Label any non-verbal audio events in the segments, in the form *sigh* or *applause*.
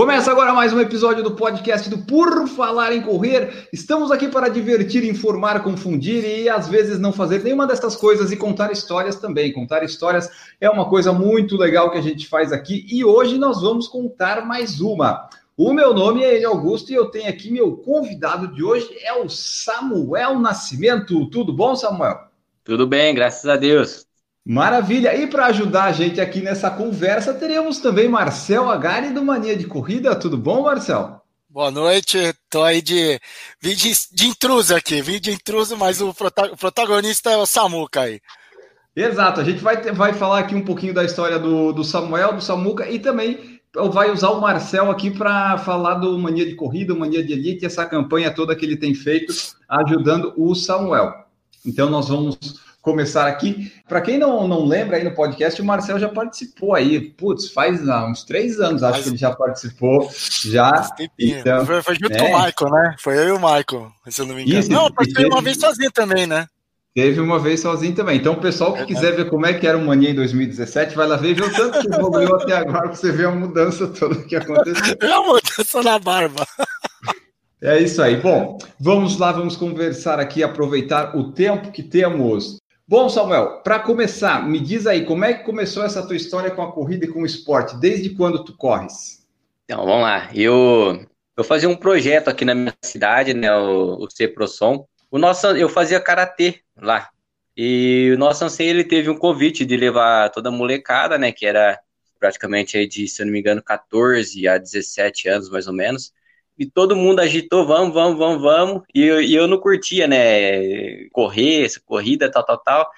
Começa agora mais um episódio do podcast do Por Falar em Correr. Estamos aqui para divertir, informar, confundir e às vezes não fazer nenhuma dessas coisas e contar histórias também. Contar histórias é uma coisa muito legal que a gente faz aqui e hoje nós vamos contar mais uma. O meu nome é Ele Augusto e eu tenho aqui meu convidado de hoje é o Samuel Nascimento. Tudo bom, Samuel? Tudo bem, graças a Deus. Maravilha! E para ajudar a gente aqui nessa conversa, teremos também Marcel Agari do Mania de Corrida. Tudo bom, Marcel? Boa noite, tô aí de, vim de, de intruso aqui, vim de intruso, mas o, prota, o protagonista é o Samuca aí. Exato, a gente vai, ter, vai falar aqui um pouquinho da história do, do Samuel, do Samuca e também vai usar o Marcel aqui para falar do Mania de Corrida, Mania de Elite, essa campanha toda que ele tem feito ajudando o Samuel. Então nós vamos começar aqui. Para quem não, não lembra aí no podcast, o Marcel já participou aí. Putz, faz ah, uns três anos, acho Mas... que ele já participou. Já. Então, foi, foi junto é. com o Michael, né? Foi eu e o Michael, se eu não me engano. Isso, não, eu participei teve... uma vez sozinho também, né? Teve uma vez sozinho também. Então, o pessoal que é, quiser ver como é que era o Mania em 2017, vai lá ver e vê o tanto que evoluiu até agora, para você ver a mudança toda que aconteceu. *laughs* É a mudança na barba. É isso aí. Bom, vamos lá, vamos conversar aqui, aproveitar o tempo que temos. Bom, Samuel, para começar, me diz aí, como é que começou essa tua história com a corrida e com o esporte? Desde quando tu corres? Então, vamos lá. Eu, eu fazia um projeto aqui na minha cidade, né, o, o CEPROSOM. O nosso, eu fazia karatê lá. E o nosso Ansei, ele teve um convite de levar toda a molecada, né, que era praticamente aí de, se eu não me engano, 14 a 17 anos, mais ou menos, e todo mundo agitou, vamos, vamos, vamos, vamos, e eu, e eu não curtia, né, correr, essa corrida, tal, tal, tal.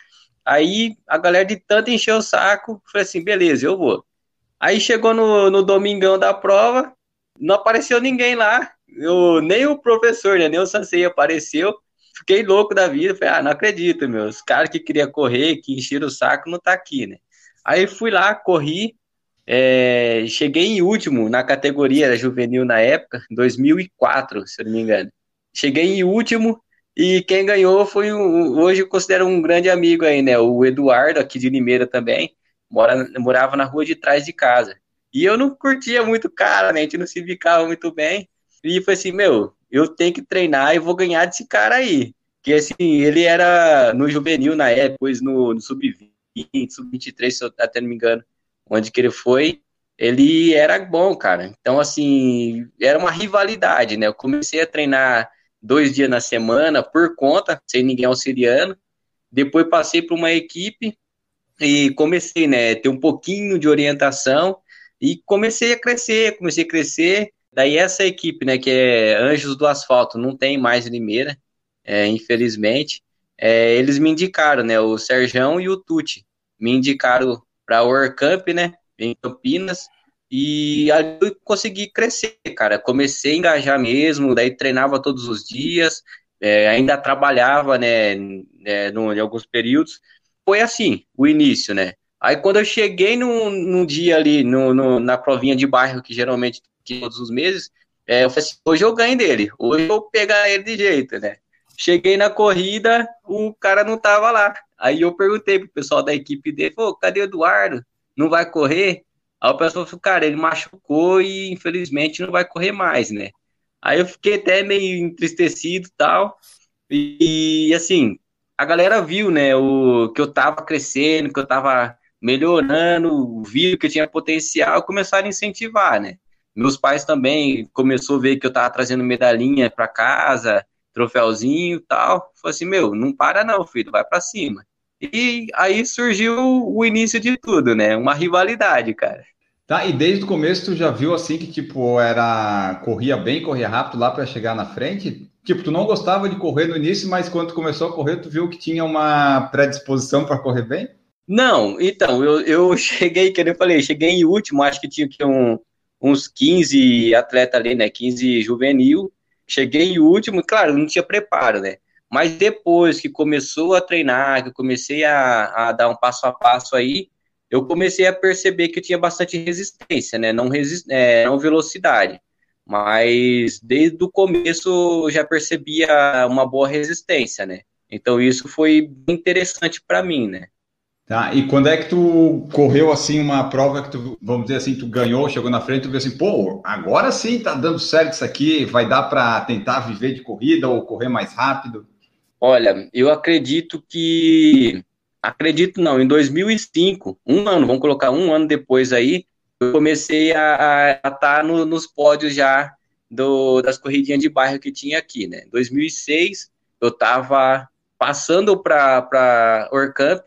Aí a galera de tanto encheu o saco, falei assim, beleza, eu vou. Aí chegou no, no domingão da prova, não apareceu ninguém lá, eu, nem o professor, né, nem o sensei apareceu, fiquei louco da vida, falei, ah, não acredito, meu, os caras que queria correr, que encheram o saco, não tá aqui, né. Aí fui lá, corri, é, cheguei em último na categoria juvenil na época, 2004, se eu não me engano. Cheguei em último e quem ganhou foi o, hoje eu considero um grande amigo aí, né? O Eduardo, aqui de Limeira também, mora, morava na rua de trás de casa. E eu não curtia muito cara, né? A gente não se bicava muito bem. E foi assim, meu, eu tenho que treinar e vou ganhar desse cara aí. Que assim, ele era no juvenil na época, depois no, no sub-20, sub-23, se eu até não me engano onde que ele foi, ele era bom, cara. Então, assim, era uma rivalidade, né? Eu comecei a treinar dois dias na semana por conta, sem ninguém auxiliando. Depois passei para uma equipe e comecei, né, ter um pouquinho de orientação e comecei a crescer, comecei a crescer. Daí essa equipe, né, que é Anjos do Asfalto, não tem mais Limeira, é, infelizmente. É, eles me indicaram, né, o Serjão e o Tuti, me indicaram para o World né, em Campinas, e ali eu consegui crescer, cara. Comecei a engajar mesmo, daí treinava todos os dias, é, ainda trabalhava, né, né no, em alguns períodos. Foi assim, o início, né. Aí quando eu cheguei num, num dia ali, no, no, na provinha de bairro, que geralmente todos os meses, é, eu falei assim, hoje eu ganho dele, hoje eu vou pegar ele de jeito, né. Cheguei na corrida, o cara não tava lá. Aí eu perguntei pro pessoal da equipe dele, pô, cadê o Eduardo? Não vai correr? Aí o pessoal falou, cara, ele machucou e infelizmente não vai correr mais, né? Aí eu fiquei até meio entristecido e tal. E assim, a galera viu, né, o, que eu tava crescendo, que eu tava melhorando, viu que eu tinha potencial, começaram a incentivar, né? Meus pais também começou a ver que eu tava trazendo medalhinha para casa, troféuzinho e tal. Falei assim, meu, não para não, filho, vai para cima. E aí surgiu o início de tudo, né? Uma rivalidade, cara. Tá, e desde o começo tu já viu assim que tipo era corria bem, corria rápido lá para chegar na frente? Tipo, tu não gostava de correr no início, mas quando começou a correr, tu viu que tinha uma predisposição para correr bem? Não, então, eu, eu *laughs* cheguei, que eu falei, cheguei em último, acho que tinha que um, uns 15 atletas ali, né? 15 juvenil. Cheguei em último, claro, não tinha preparo, né? Mas depois que começou a treinar, que eu comecei a, a dar um passo a passo aí, eu comecei a perceber que eu tinha bastante resistência, né? Não, resist, é, não velocidade. Mas desde o começo eu já percebia uma boa resistência, né? Então isso foi interessante para mim, né? Tá, e quando é que tu correu assim uma prova que tu, vamos dizer assim, tu ganhou, chegou na frente, tu viu assim, pô, agora sim tá dando certo isso aqui, vai dar para tentar viver de corrida ou correr mais rápido? Olha, eu acredito que acredito não, em 2005, um ano, vamos colocar um ano depois aí, eu comecei a estar tá no, nos pódios já do, das corridinhas de bairro que tinha aqui, né? Em 2006, eu estava passando para Orcamp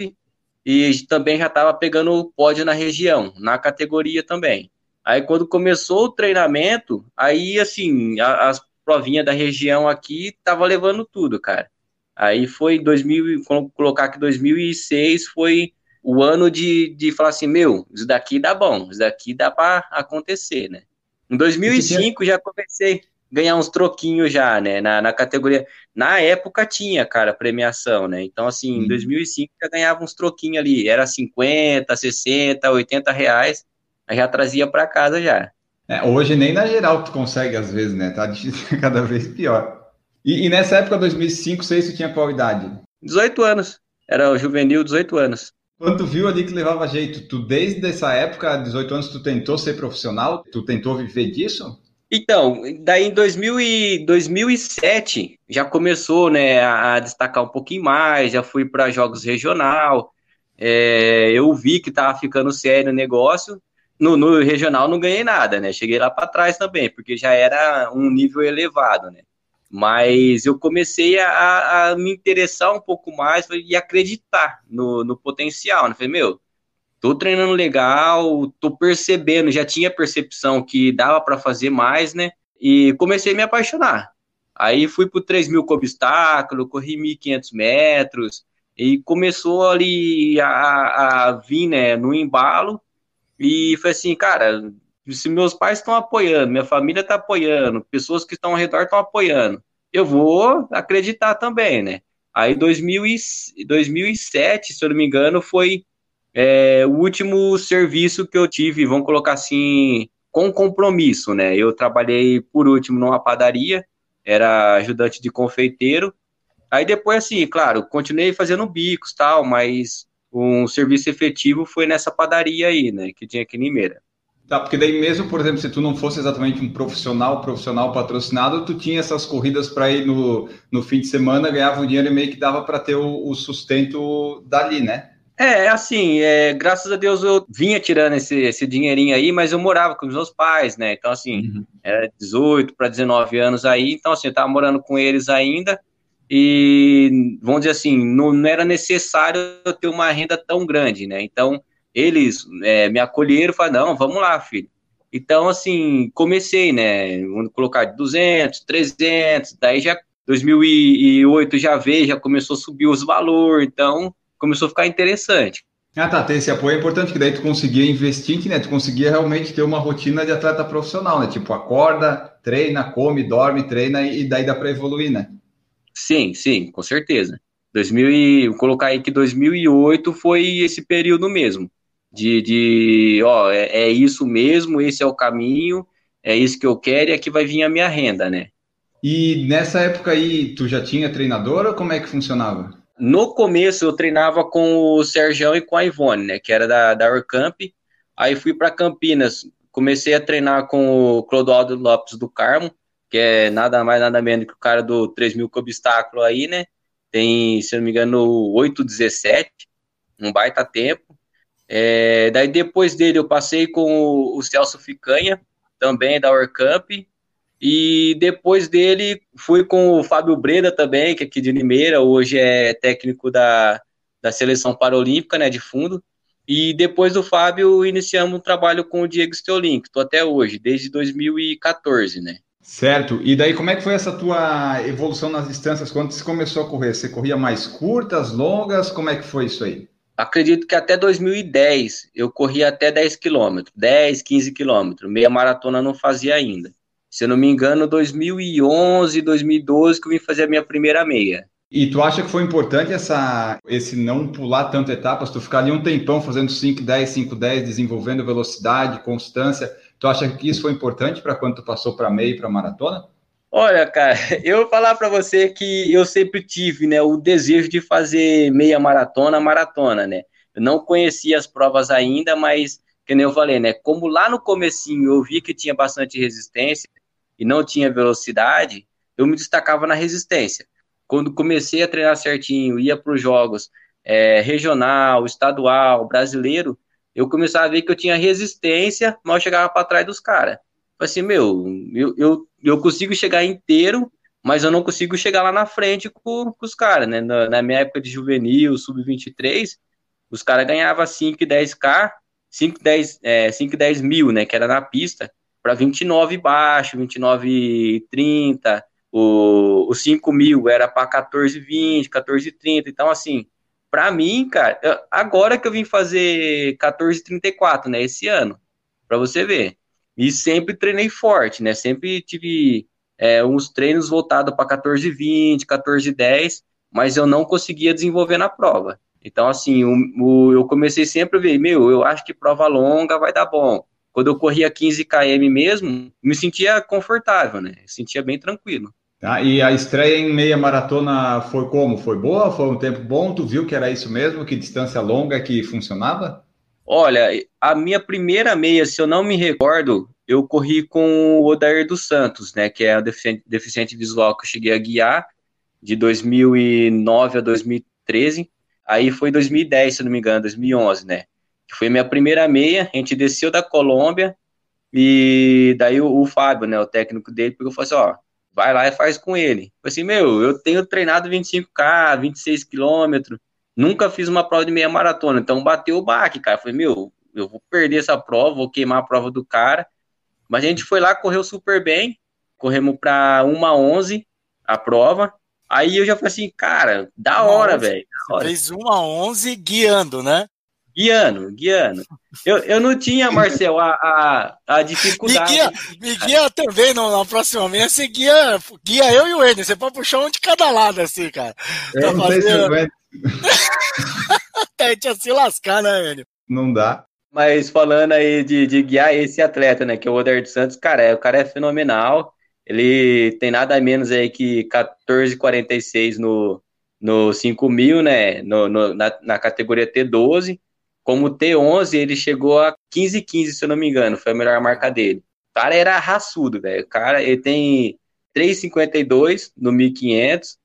e também já estava pegando o pódio na região, na categoria também. Aí quando começou o treinamento, aí assim, a, as provinhas da região aqui tava levando tudo, cara. Aí foi 2000, vamos colocar que 2006 foi o ano de, de falar assim, meu, isso daqui dá bom, isso daqui dá para acontecer, né? Em 2005 já comecei ganhar uns troquinhos já, né, na, na categoria. Na época tinha, cara, premiação, né? Então, assim, em 2005 já ganhava uns troquinhos ali, era 50, 60, 80 reais, aí já trazia para casa já. É, hoje nem na geral tu consegue às vezes, né? Tá *laughs* cada vez pior. E, e nessa época, 2005, 2006, você tinha qual idade? 18 anos. Era o juvenil, 18 anos. Quando tu viu ali que levava jeito, tu desde essa época, 18 anos, tu tentou ser profissional? Tu tentou viver disso? Então, daí em 2000 e 2007 já começou né, a destacar um pouquinho mais, já fui para jogos regional, é, eu vi que estava ficando sério o negócio, no, no, regional não ganhei nada, né, cheguei lá para trás também, porque já era um nível elevado, né. Mas eu comecei a, a me interessar um pouco mais e acreditar no, no potencial. Né? Falei, meu, tô treinando legal, tô percebendo, já tinha percepção que dava para fazer mais, né? E comecei a me apaixonar. Aí fui pro 3 mil com obstáculo, corri 1.500 metros, e começou ali a, a vir, né, no embalo, e foi assim, cara, se meus pais estão apoiando, minha família está apoiando, pessoas que estão ao redor estão apoiando, eu vou acreditar também, né? Aí 2000 e, 2007, se eu não me engano, foi é, o último serviço que eu tive, vamos colocar assim, com compromisso, né? Eu trabalhei por último numa padaria, era ajudante de confeiteiro. Aí depois, assim, claro, continuei fazendo bicos tal, mas um serviço efetivo foi nessa padaria aí, né? Que tinha aqui em Limeira. Tá, porque daí mesmo, por exemplo, se tu não fosse exatamente um profissional, profissional patrocinado, tu tinha essas corridas para ir no, no fim de semana, ganhava um dinheiro e meio que dava para ter o, o, sustento dali, né? É, assim, é, graças a Deus eu vinha tirando esse, esse dinheirinho aí, mas eu morava com os meus pais, né? Então, assim, uhum. era 18 para 19 anos aí, então, assim, eu tava morando com eles ainda e, vamos dizer assim, não, não era necessário eu ter uma renda tão grande, né? Então, eles é, me acolheram e falaram, não, vamos lá, filho. Então, assim, comecei, né, vamos colocar de 200, 300, daí já 2008 já veio, já começou a subir os valores, então começou a ficar interessante. Ah, tá, ter esse apoio é importante, que daí tu conseguia investir, né, tu conseguia realmente ter uma rotina de atleta profissional, né, tipo, acorda, treina, come, dorme, treina e daí dá para evoluir, né? Sim, sim, com certeza. 2000 e, vou colocar aí que 2008 foi esse período mesmo de, de ó, é, é, isso mesmo, esse é o caminho, é isso que eu quero e aqui vai vir a minha renda, né? E nessa época aí, tu já tinha treinador ou como é que funcionava? No começo eu treinava com o Sergião e com a Ivone, né, que era da, da Orcamp, aí fui para Campinas, comecei a treinar com o Clodoaldo Lopes do Carmo, que é nada mais nada menos que o cara do 3 mil com obstáculo aí, né, tem, se não me engano, 8,17, um baita tempo, é, daí depois dele eu passei com o, Celso Ficanha, também da Orcamp, e depois dele fui com o Fábio Breda também, que é aqui de Limeira, hoje é técnico da, da seleção paralímpica, né, de fundo. E depois do Fábio iniciamos um trabalho com o Diego Steolin, que estou até hoje, desde 2014, né. Certo. E daí como é que foi essa tua evolução nas distâncias quando você começou a correr? Você corria mais curtas, longas? Como é que foi isso aí? acredito que até 2010 eu corria até 10 quilômetros, 10, 15 quilômetros. Meia maratona não fazia ainda. Se eu não me engano, 2011, 2012 que eu vim fazer a minha primeira meia. E tu acha que foi importante essa, esse não pular tanto etapas, tu ficar ali um tempão fazendo 5, 10, 5, 10, desenvolvendo velocidade, constância, tu acha que isso foi importante para quando tu passou para meia e para maratona? Olha, cara, *laughs* eu vou falar para você que eu sempre tive, né, o desejo de fazer meia maratona, maratona, né? Eu não conhecia as provas ainda, mas que nem eu falei, né? Como lá no comecinho eu vi que tinha bastante resistência e não tinha velocidade, eu me destacava na resistência. Quando comecei a treinar certinho, ia para os jogos é, regional, estadual, brasileiro, eu começava a ver que eu tinha resistência, mas eu chegava para trás dos caras. Assim, meu, eu, eu, eu consigo chegar inteiro, mas eu não consigo chegar lá na frente com, com os caras, né? Na, na, minha época de juvenil, sub-23, os caras ganhavam 5 e 10k, 5, 10, é, 5 10 mil, né? Que era na pista, para 29 baixo, 29 30. O, o 5 mil era para 14 20, 14 30. Então, assim, para mim, cara, agora que eu vim fazer 14 34, né? Esse ano, para você ver. E sempre treinei forte, né? Sempre tive é, uns treinos voltados para 14 20, 14 10, mas eu não conseguia desenvolver na prova. Então, assim, o, o, eu comecei sempre a ver, meu, eu acho que prova longa vai dar bom. Quando eu corria 15 km mesmo, me sentia confortável, né? sentia bem tranquilo. Tá, e a estreia em meia maratona foi como? Foi boa? Foi um tempo bom? Tu viu que era isso mesmo? Que distância longa que funcionava? Olha, a minha primeira meia, se eu não me recordo, eu corri com o Odair dos Santos, né? Que é o deficiente, deficiente visual que eu cheguei a guiar de 2009 a 2013. Aí foi 2010, se não me engano, 2011, né? Que foi minha primeira meia. A gente desceu da Colômbia e daí o, o Fábio, né, o técnico dele, pegou e falou assim: ó, vai lá e faz com ele. Eu assim, meu, eu tenho treinado 25K, 26 quilômetros, nunca fiz uma prova de meia maratona, então bateu o baque, cara. Eu falei, meu, eu vou perder essa prova, vou queimar a prova do cara. Mas a gente foi lá, correu super bem, corremos para 1 a prova, Aí eu já falei assim, cara, da hora, velho. Fez uma 11 guiando, né? Guiando, guiando. Eu, eu não tinha, Marcel, a, a, a dificuldade. Me guia, me guia também no, na próxima meia, você guia, guia eu e o Ender. Você pode puxar um de cada lado, assim, cara. Eu não fazer... sei se eu Até a gente ia se lascar, né, Ender? Não dá. Mas falando aí de, de guiar esse atleta, né, que é o Oder Santos, cara, é, o cara é fenomenal. Ele tem nada menos aí que 14,46 no, no 5 mil, né? No, no, na, na categoria T12. Como T11, ele chegou a 15,15, se eu não me engano. Foi a melhor marca dele. O cara era raçudo, velho. O cara, ele tem 3,52 no 1500.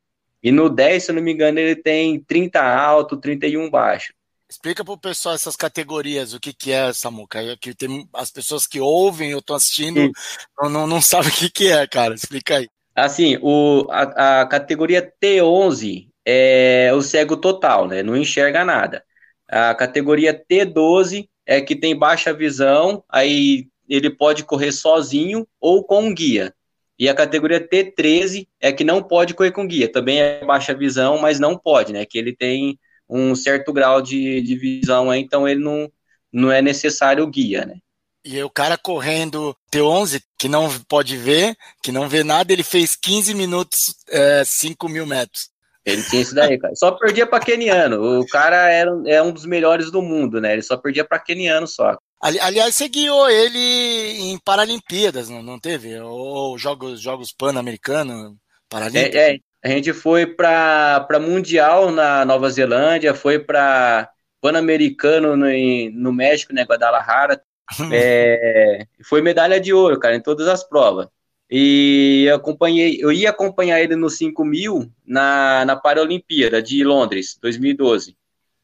E no 10, se eu não me engano, ele tem 30 alto, 31 baixo. Explica para o pessoal essas categorias, o que, que é, Samuca. Que tem as pessoas que ouvem, eu estou assistindo, não, não, não sabem o que, que é, cara. Explica aí. Assim, o, a, a categoria T11 é o cego total, né? Não enxerga nada. A categoria T12 é que tem baixa visão, aí ele pode correr sozinho ou com guia. E a categoria T13 é que não pode correr com guia. Também é baixa visão, mas não pode, né? Que ele tem um certo grau de, de visão então ele não, não é necessário o guia, né? E o cara correndo T11, que não pode ver, que não vê nada, ele fez 15 minutos, é, 5 mil metros. Ele tinha isso daí, cara. Só perdia para Keniano. O cara era, é um dos melhores do mundo, né? Ele só perdia para Keniano só. Ali, aliás, você guiou ele em Paralimpíadas, não, não teve? Ou Jogos, jogos Pan-Americanos, Paralímpicos? É, é, a gente foi para Mundial na Nova Zelândia, foi para Pan-Americano no, no México, né, Guadalajara. *laughs* é, foi medalha de ouro, cara, em todas as provas. E eu acompanhei, eu ia acompanhar ele no 5 mil na, na Paralimpíada de Londres, 2012.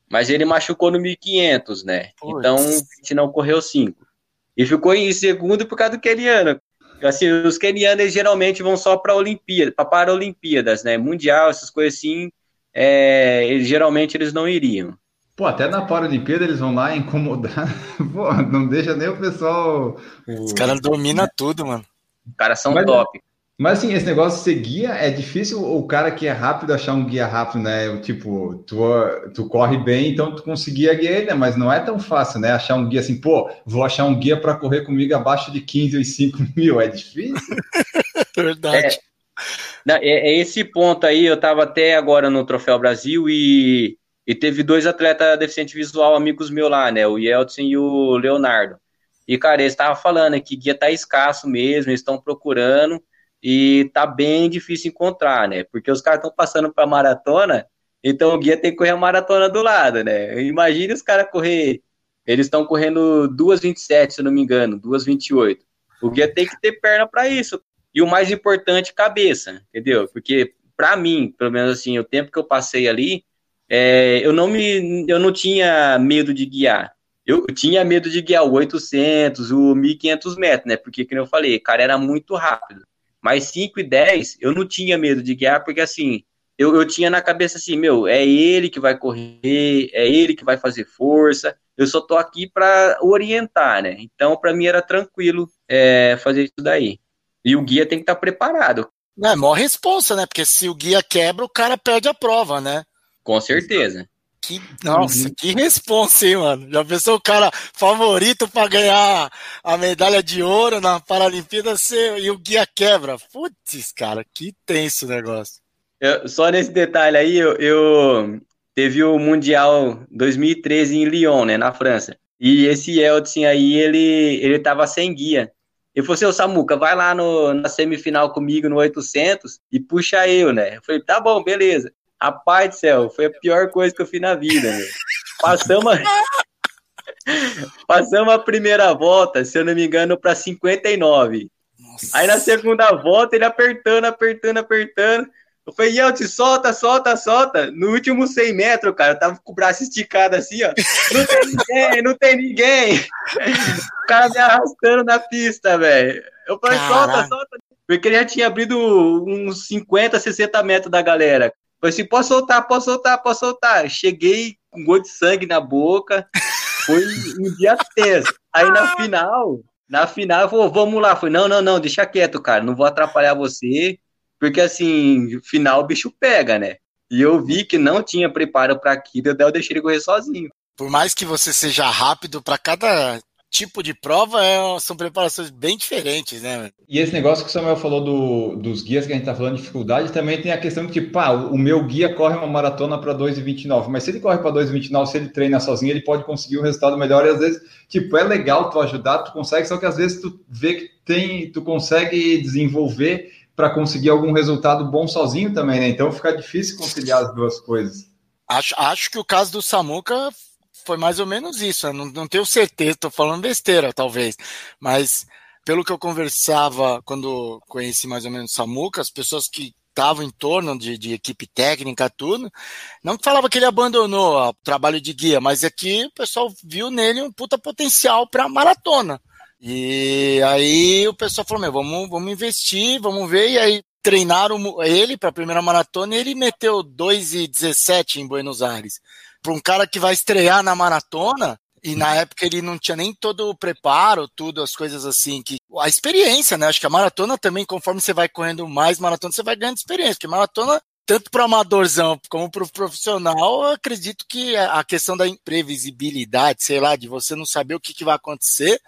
Mas ele machucou no 1500, né? Pois. Então a gente não correu 5. E ficou em segundo por causa do Keniano. Assim, os kenianos geralmente vão só para Olimpíada, para Paralimpíadas, né? Mundial, essas coisas assim, é, eles, geralmente eles não iriam. Pô, até na Paralimpíada eles vão lá incomodar. *laughs* Pô, não deixa nem o pessoal. Os caras dominam tudo, mano. Os caras são Mas, top. Mas assim, esse negócio de ser guia é difícil o cara que é rápido achar um guia rápido, né? Tipo, tu, tu corre bem, então tu conseguia guiar ele, né? Mas não é tão fácil, né? Achar um guia assim, pô, vou achar um guia para correr comigo abaixo de 15 ou 5 *laughs* mil, é difícil. *laughs* Verdade. É, é, esse ponto aí, eu estava até agora no Troféu Brasil e, e teve dois atletas deficientes visual, amigos meus lá, né? O Yeltsin e o Leonardo. E, cara, eles estavam falando que guia tá escasso mesmo, eles estão procurando e tá bem difícil encontrar, né? Porque os caras estão passando para maratona, então o guia tem que correr a maratona do lado, né? Imagine os caras correr, eles estão correndo 2,27, se não me engano, 2,28. O guia tem que ter perna para isso. E o mais importante, cabeça, entendeu? Porque para mim, pelo menos assim, o tempo que eu passei ali, é, eu não me, eu não tinha medo de guiar. Eu tinha medo de guiar o 800, o 1500 metros, né? Porque, como eu falei, cara, era muito rápido. Mas 5 e 10, eu não tinha medo de guiar, porque assim, eu, eu tinha na cabeça assim, meu, é ele que vai correr, é ele que vai fazer força, eu só tô aqui para orientar, né? Então, para mim era tranquilo é, fazer isso daí. E o guia tem que estar tá preparado. É, maior responsa, né? Porque se o guia quebra, o cara perde a prova, né? Com certeza. Que, nossa, uhum. que responsa, hein, mano? Já pensou o cara favorito para ganhar a medalha de ouro na Paralimpíada e o guia quebra? Putz, cara, que tenso o negócio. Eu, só nesse detalhe aí, eu, eu, teve o Mundial 2013 em Lyon, né, na França. E esse Eltsin aí, ele, ele tava sem guia. Ele falou assim, ô Samuca, vai lá no, na semifinal comigo no 800 e puxa eu, né? Eu falei, tá bom, beleza. Rapaz do céu, foi a pior coisa que eu fiz na vida, meu. Passamos, *laughs* passamos a primeira volta, se eu não me engano, para 59. Nossa. Aí na segunda volta, ele apertando, apertando, apertando. Eu falei, Yeltsin, solta, solta, solta. No último 100 metros, cara, eu tava com o braço esticado assim, ó. Não tem ninguém, não tem ninguém. O cara me arrastando na pista, velho. Eu falei, solta, solta. Porque ele já tinha abrido uns 50, 60 metros da galera. Falei assim, posso soltar, posso soltar, posso soltar. Cheguei com gol de sangue na boca. Foi um dia tenso. Aí na final, na final, eu falei, vamos lá. Falei, não, não, não, deixa quieto, cara. Não vou atrapalhar você porque assim, final o bicho pega, né? E eu vi que não tinha preparo para aquilo, daí eu deixei ele correr sozinho. Por mais que você seja rápido para cada tipo de prova, é, são preparações bem diferentes, né? E esse negócio que o Samuel falou do, dos guias que a gente tá falando de dificuldade, também tem a questão de que, pá, o meu guia corre uma maratona para 2,29, mas se ele corre para 2,29, se ele treina sozinho, ele pode conseguir um resultado melhor e às vezes, tipo, é legal tu ajudar, tu consegue, só que às vezes tu vê que tem, tu consegue desenvolver para conseguir algum resultado bom sozinho também, né? Então fica difícil conciliar as duas coisas. Acho, acho que o caso do Samuca foi mais ou menos isso. Não, não tenho certeza, estou falando besteira, talvez. Mas pelo que eu conversava quando conheci mais ou menos o Samuca, as pessoas que estavam em torno de, de, equipe técnica, tudo, não falava que ele abandonou o trabalho de guia, mas é que o pessoal viu nele um puta potencial para maratona. E aí o pessoal falou: Meu, vamos, vamos investir, vamos ver. E aí treinaram ele para a primeira maratona e ele meteu 2,17 em Buenos Aires. Para um cara que vai estrear na maratona, e na época ele não tinha nem todo o preparo, tudo, as coisas assim, que a experiência, né? Acho que a maratona também, conforme você vai correndo mais maratona, você vai ganhando experiência, porque maratona tanto para o amadorzão como para o profissional, acredito que a questão da imprevisibilidade, sei lá, de você não saber o que, que vai acontecer,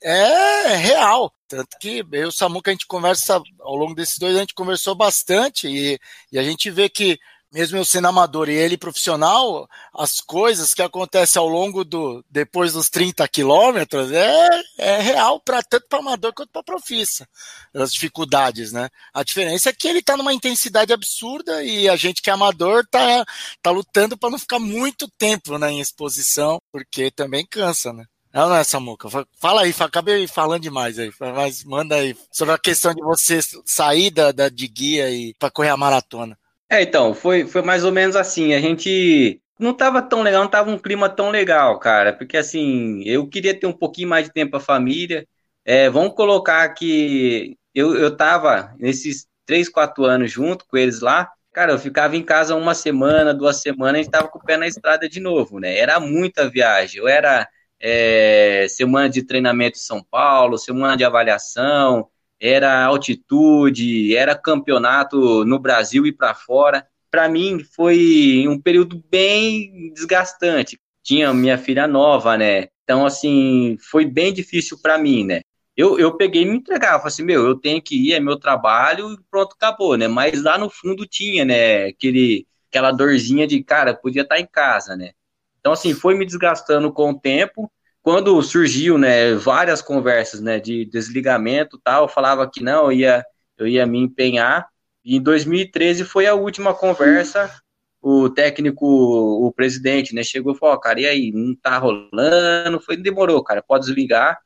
é real. Tanto que eu e o Samuca, a gente conversa, ao longo desses dois, a gente conversou bastante e, e a gente vê que mesmo eu sendo amador e ele profissional, as coisas que acontecem ao longo do depois dos 30 quilômetros é, é real para tanto para amador quanto para profissa. As dificuldades, né? A diferença é que ele está numa intensidade absurda e a gente que é amador tá, tá lutando para não ficar muito tempo né, em exposição, porque também cansa, né? Não, não é, Samuca. Fala aí, acabei falando demais aí, mas manda aí sobre a questão de você sair da, da de guia e para correr a maratona. É, então, foi, foi mais ou menos assim. A gente não tava tão legal, não tava um clima tão legal, cara, porque assim, eu queria ter um pouquinho mais de tempo com a família. É, vamos colocar que eu, eu tava nesses três, quatro anos junto com eles lá. Cara, eu ficava em casa uma semana, duas semanas, a gente tava com o pé na estrada de novo, né? Era muita viagem. Eu era é, semana de treinamento em São Paulo, semana de avaliação, era altitude, era campeonato no Brasil e para fora. Para mim foi um período bem desgastante. Tinha minha filha nova, né? Então assim, foi bem difícil para mim, né? eu, eu peguei e me entregava, falei assim, meu, eu tenho que ir, é meu trabalho e pronto, acabou, né? Mas lá no fundo tinha, né, aquele, aquela dorzinha de, cara, podia estar em casa, né? Então, assim, foi me desgastando com o tempo. Quando surgiu, né, várias conversas, né, de desligamento tal, eu falava que não, eu ia, eu ia me empenhar. E em 2013 foi a última conversa, o técnico, o presidente, né, chegou e falou, cara, e aí, não tá rolando? Foi, demorou, cara, pode desligar.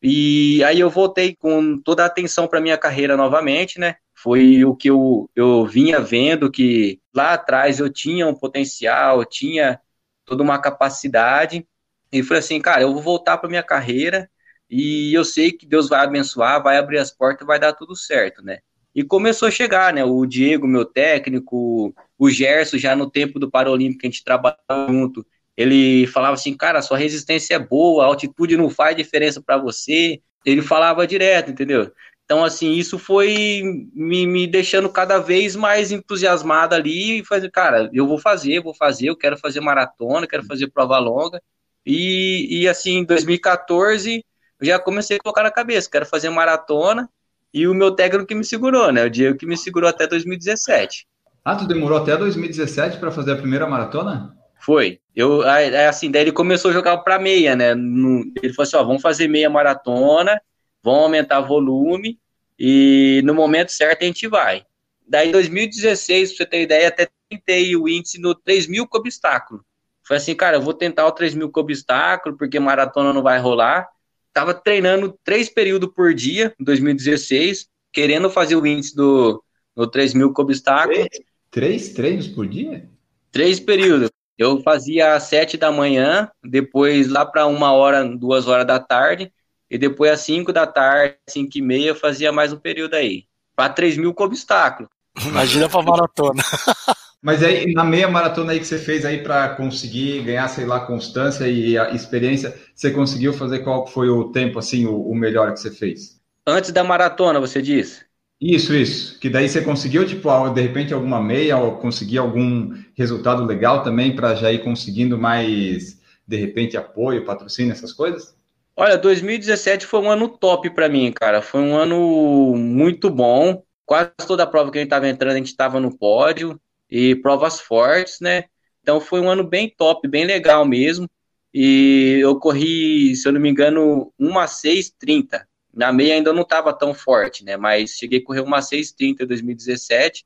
E aí eu voltei com toda a atenção para minha carreira novamente, né? Foi o que eu, eu vinha vendo que lá atrás eu tinha um potencial, eu tinha toda uma capacidade. E falei assim, cara, eu vou voltar para minha carreira e eu sei que Deus vai abençoar, vai abrir as portas, vai dar tudo certo, né? E começou a chegar, né? O Diego, meu técnico, o Gerson, já no tempo do Paralímpico, a gente trabalhou junto ele falava assim, cara, sua resistência é boa, a altitude não faz diferença para você. Ele falava direto, entendeu? Então, assim, isso foi me, me deixando cada vez mais entusiasmado ali e fazer, cara, eu vou fazer, vou fazer, eu quero fazer maratona, quero fazer prova longa. E, e assim, em 2014, eu já comecei a colocar na cabeça, quero fazer maratona. E o meu técnico que me segurou, né? O Diego que me segurou até 2017. Ah, tu demorou até 2017 para fazer a primeira maratona? Foi. Eu, assim, daí ele começou a jogar para meia, né? ele falou assim: ó, vamos fazer meia maratona, vamos aumentar volume e no momento certo a gente vai. Daí, em 2016, pra você ter ideia, até tentei o índice no 3 mil com obstáculo. Foi assim, cara, eu vou tentar o 3 mil com obstáculo, porque maratona não vai rolar. Tava treinando três períodos por dia, em 2016, querendo fazer o índice do no 3 mil com obstáculo. Três, três treinos por dia? Três períodos. Eu fazia às sete da manhã, depois lá para uma hora, duas horas da tarde, e depois às cinco da tarde, cinco e meia, eu fazia mais um período aí. Para três mil com obstáculo. Imagina para maratona. *laughs* Mas aí, na meia maratona aí que você fez aí para conseguir ganhar, sei lá, constância e experiência, você conseguiu fazer qual foi o tempo, assim, o, o melhor que você fez? Antes da maratona, você disse? Isso, isso. Que daí você conseguiu, tipo, de repente alguma meia ou conseguir algum resultado legal também para já ir conseguindo mais, de repente, apoio, patrocínio, essas coisas? Olha, 2017 foi um ano top para mim, cara. Foi um ano muito bom. Quase toda a prova que a gente estava entrando, a gente estava no pódio e provas fortes, né? Então foi um ano bem top, bem legal mesmo. E eu corri, se eu não me engano, 1 a 6,30 na meia ainda não estava tão forte, né? Mas cheguei a correr uma 6,30 em 2017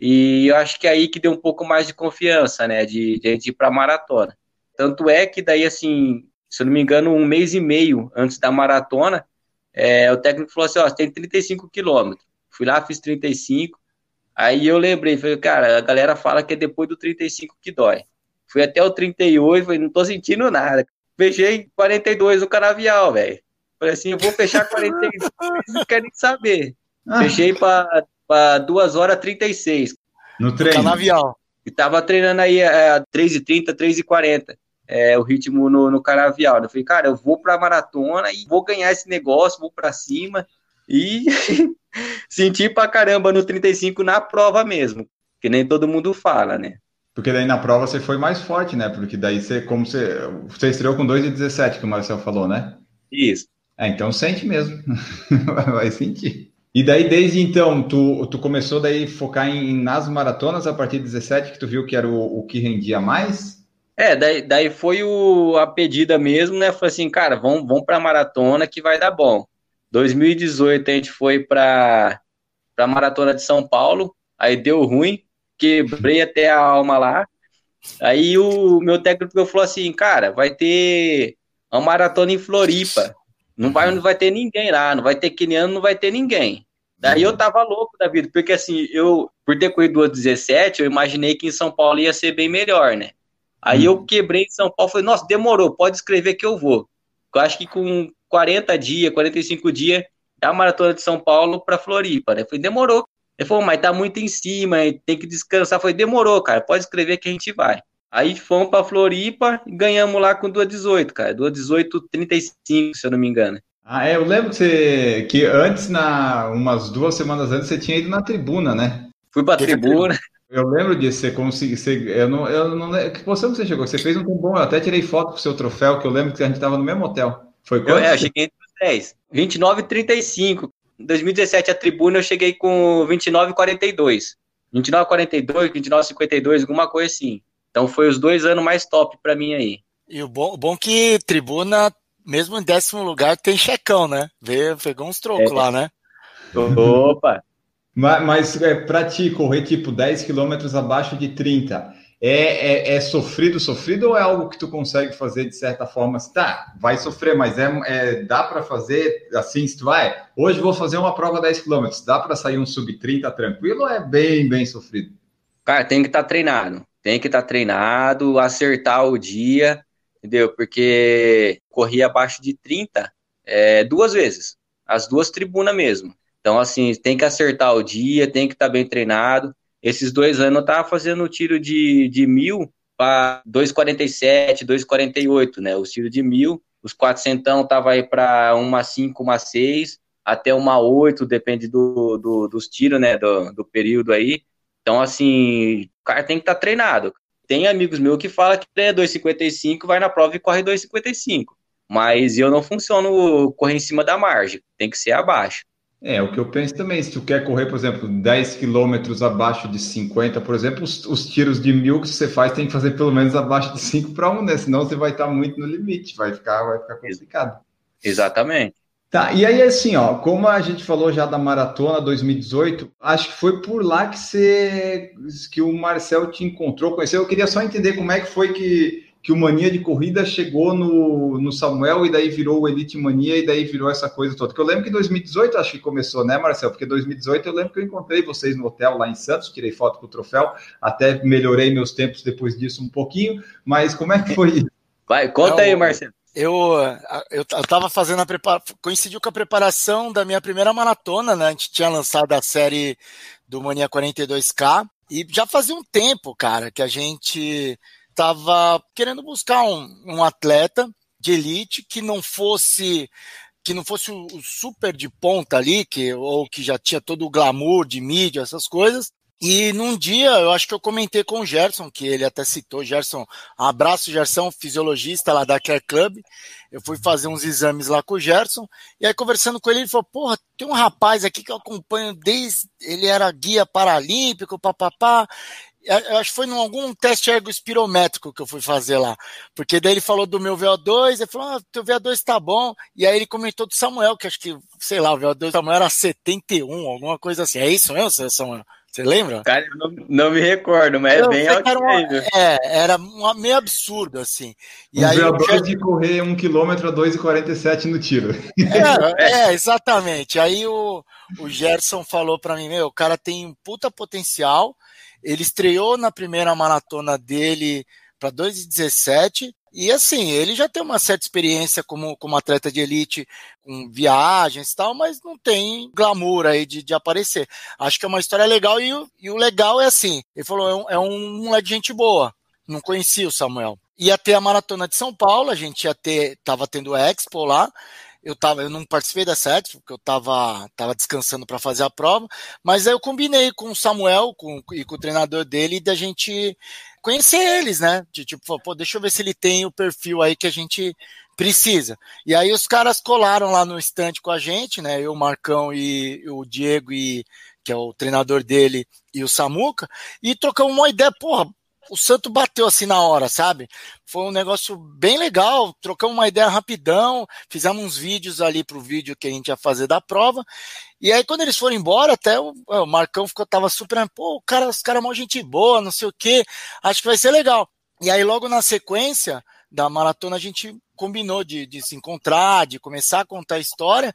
e eu acho que é aí que deu um pouco mais de confiança, né? De, de, de ir para maratona. Tanto é que daí, assim, se eu não me engano, um mês e meio antes da maratona, é, o técnico falou assim: ó, tem 35 quilômetros. Fui lá, fiz 35. Aí eu lembrei, falei, cara, a galera fala que é depois do 35 que dói. Fui até o 38, falei, não tô sentindo nada. Fechei 42 no canavial, velho. Falei assim, eu vou fechar 42, *laughs* não querem saber. Ah. Fechei para 2 horas 36. No treino? Canavial. E tava treinando aí é, a 3h30, 3h40. É, o ritmo no, no canavial. Eu falei, cara, eu vou pra maratona e vou ganhar esse negócio, vou pra cima. E *laughs* senti pra caramba no 35 na prova mesmo. Que nem todo mundo fala, né? Porque daí na prova você foi mais forte, né? Porque daí você, como você, você estreou com 2,17, que o Marcel falou, né? Isso. É, então sente mesmo. *laughs* Vai sentir. E daí, desde então, tu, tu começou daí focar em, nas maratonas a partir de 17, que tu viu que era o, o que rendia mais? É, daí, daí foi o, a pedida mesmo, né? Falei assim, cara, vamos, vamos para maratona que vai dar bom. 2018 a gente foi para a maratona de São Paulo, aí deu ruim, quebrei até a alma lá. Aí o meu técnico falou assim, cara, vai ter uma maratona em Floripa. Não vai, não vai ter ninguém lá, não vai ter queniano, não vai ter ninguém. Daí eu tava louco da vida, porque assim, eu, por ter corrido 17, eu imaginei que em São Paulo ia ser bem melhor, né? Aí eu quebrei em São Paulo, falei, nossa, demorou, pode escrever que eu vou. Eu acho que com 40 dias, 45 dias, da maratona de São Paulo para Floripa, né? Falei, demorou. Ele falou, mas tá muito em cima, tem que descansar. Foi demorou, cara, pode escrever que a gente vai. Aí fomos para Floripa e ganhamos lá com 2,18, cara. 2,18,35, se eu não me engano. Ah, é, eu lembro que, você, que antes, na, umas duas semanas antes, você tinha ido na tribuna, né? Fui pra tribuna. Eu lembro disso, você conseguiu. Você, eu não, eu não Que posição que você chegou? Você fez um bom, eu até tirei foto com o seu troféu, que eu lembro que a gente estava no mesmo hotel. Foi quando? Eu, é, eu cheguei entre os 10. 29,35. Em 2017, a tribuna, eu cheguei com 29,42. 29,42, 29,52, alguma coisa assim. Então foi os dois anos mais top para mim aí. E o bom, bom que tribuna, mesmo em décimo lugar, tem checão, né? Vê, pegou uns trocos é. lá, né? Opa! *laughs* mas, mas é, para ti, correr tipo 10 quilômetros abaixo de 30, é, é, é, sofrido, sofrido ou é algo que tu consegue fazer de certa forma? Tá, vai sofrer, mas é, é dá para fazer assim, se tu vai, hoje vou fazer uma prova 10 km, dá para sair um sub 30 tranquilo ou é bem, bem sofrido? Cara, tem que estar tá treinado, tem que estar tá treinado, acertar o dia, entendeu? Porque corri abaixo de 30 é, duas vezes, as duas tribunas mesmo. Então, assim, tem que acertar o dia, tem que estar tá bem treinado. Esses dois anos eu tava fazendo tiro de, de mil para 2,47, 2,48, né? Os tiros de mil, os 400 tava aí para uma 5, uma 6, até uma 8, depende do, do, dos tiros, né? Do, do período aí. Então, assim, o cara tem que estar tá treinado. Tem amigos meus que falam que é 2,55, vai na prova e corre 2,55. Mas eu não funciono correr em cima da margem, tem que ser abaixo. É, o que eu penso também, se tu quer correr, por exemplo, 10 quilômetros abaixo de 50, por exemplo, os, os, tiros de mil que você faz tem que fazer pelo menos abaixo de 5 para 1, né? Senão você vai estar muito no limite, vai ficar, vai ficar complicado. Exatamente. Tá, e aí assim, ó, como a gente falou já da maratona 2018, acho que foi por lá que você que o Marcel te encontrou, conheceu. Eu queria só entender como é que foi que que o Mania de Corrida chegou no, no Samuel e daí virou o Elite Mania e daí virou essa coisa toda. Que eu lembro que 2018 acho que começou, né, Marcel? Porque 2018 eu lembro que eu encontrei vocês no hotel lá em Santos, tirei foto com o troféu, até melhorei meus tempos depois disso um pouquinho, mas como é que foi isso? *laughs* Vai, conta aí, Marcelo. Eu, eu, eu tava fazendo a preparação, coincidiu com a preparação da minha primeira maratona, né? A gente tinha lançado a série do Mania 42K e já fazia um tempo, cara, que a gente estava querendo buscar um, um atleta de elite que não fosse que não fosse o super de ponta ali, que, ou que já tinha todo o glamour de mídia, essas coisas. E num dia, eu acho que eu comentei com o Gerson, que ele até citou, Gerson, abraço, Gerson, fisiologista lá da Care Club. Eu fui fazer uns exames lá com o Gerson, e aí conversando com ele, ele falou, porra, tem um rapaz aqui que eu acompanho desde, ele era guia paralímpico, papapá, acho que foi em algum teste ergospirométrico que eu fui fazer lá. Porque daí ele falou do meu VO2, ele falou, ah, teu VO2 tá bom. E aí ele comentou do Samuel, que acho que, sei lá, o VO2 do Samuel era 71, alguma coisa assim. É isso mesmo, Samuel? Você lembra? Cara, eu não, não me recordo, mas é eu é bem alto. Era uma, é, era uma, meio absurdo, assim. E um aí VO2 já... de correr um quilômetro a 2,47 no tiro. É, *laughs* é, exatamente. Aí o, o Gerson falou para mim, meu, o cara tem um puta potencial, ele estreou na primeira maratona dele para 2,17 e assim, ele já tem uma certa experiência como, como atleta de elite, com viagens e tal, mas não tem glamour aí de, de aparecer. Acho que é uma história legal e, e o legal é assim, ele falou, é um, é um moleque de gente boa, não conhecia o Samuel. Ia ter a maratona de São Paulo, a gente ia ter, tava tendo Expo lá, eu tava, eu não participei dessa Expo, porque eu tava, tava descansando para fazer a prova, mas aí eu combinei com o Samuel com, e com o treinador dele da gente conhecer eles, né? De tipo, pô, deixa eu ver se ele tem o perfil aí que a gente precisa. E aí os caras colaram lá no estande com a gente, né? Eu, o Marcão e o Diego e que é o treinador dele e o Samuca, e trocamos uma ideia, porra, o santo bateu assim na hora, sabe? Foi um negócio bem legal, trocamos uma ideia rapidão, fizemos uns vídeos ali pro vídeo que a gente ia fazer da prova. E aí, quando eles foram embora, até o, o Marcão ficou, tava super, pô, cara, os caras é mó gente boa, não sei o quê, acho que vai ser legal. E aí, logo na sequência da maratona, a gente combinou de, de se encontrar, de começar a contar a história,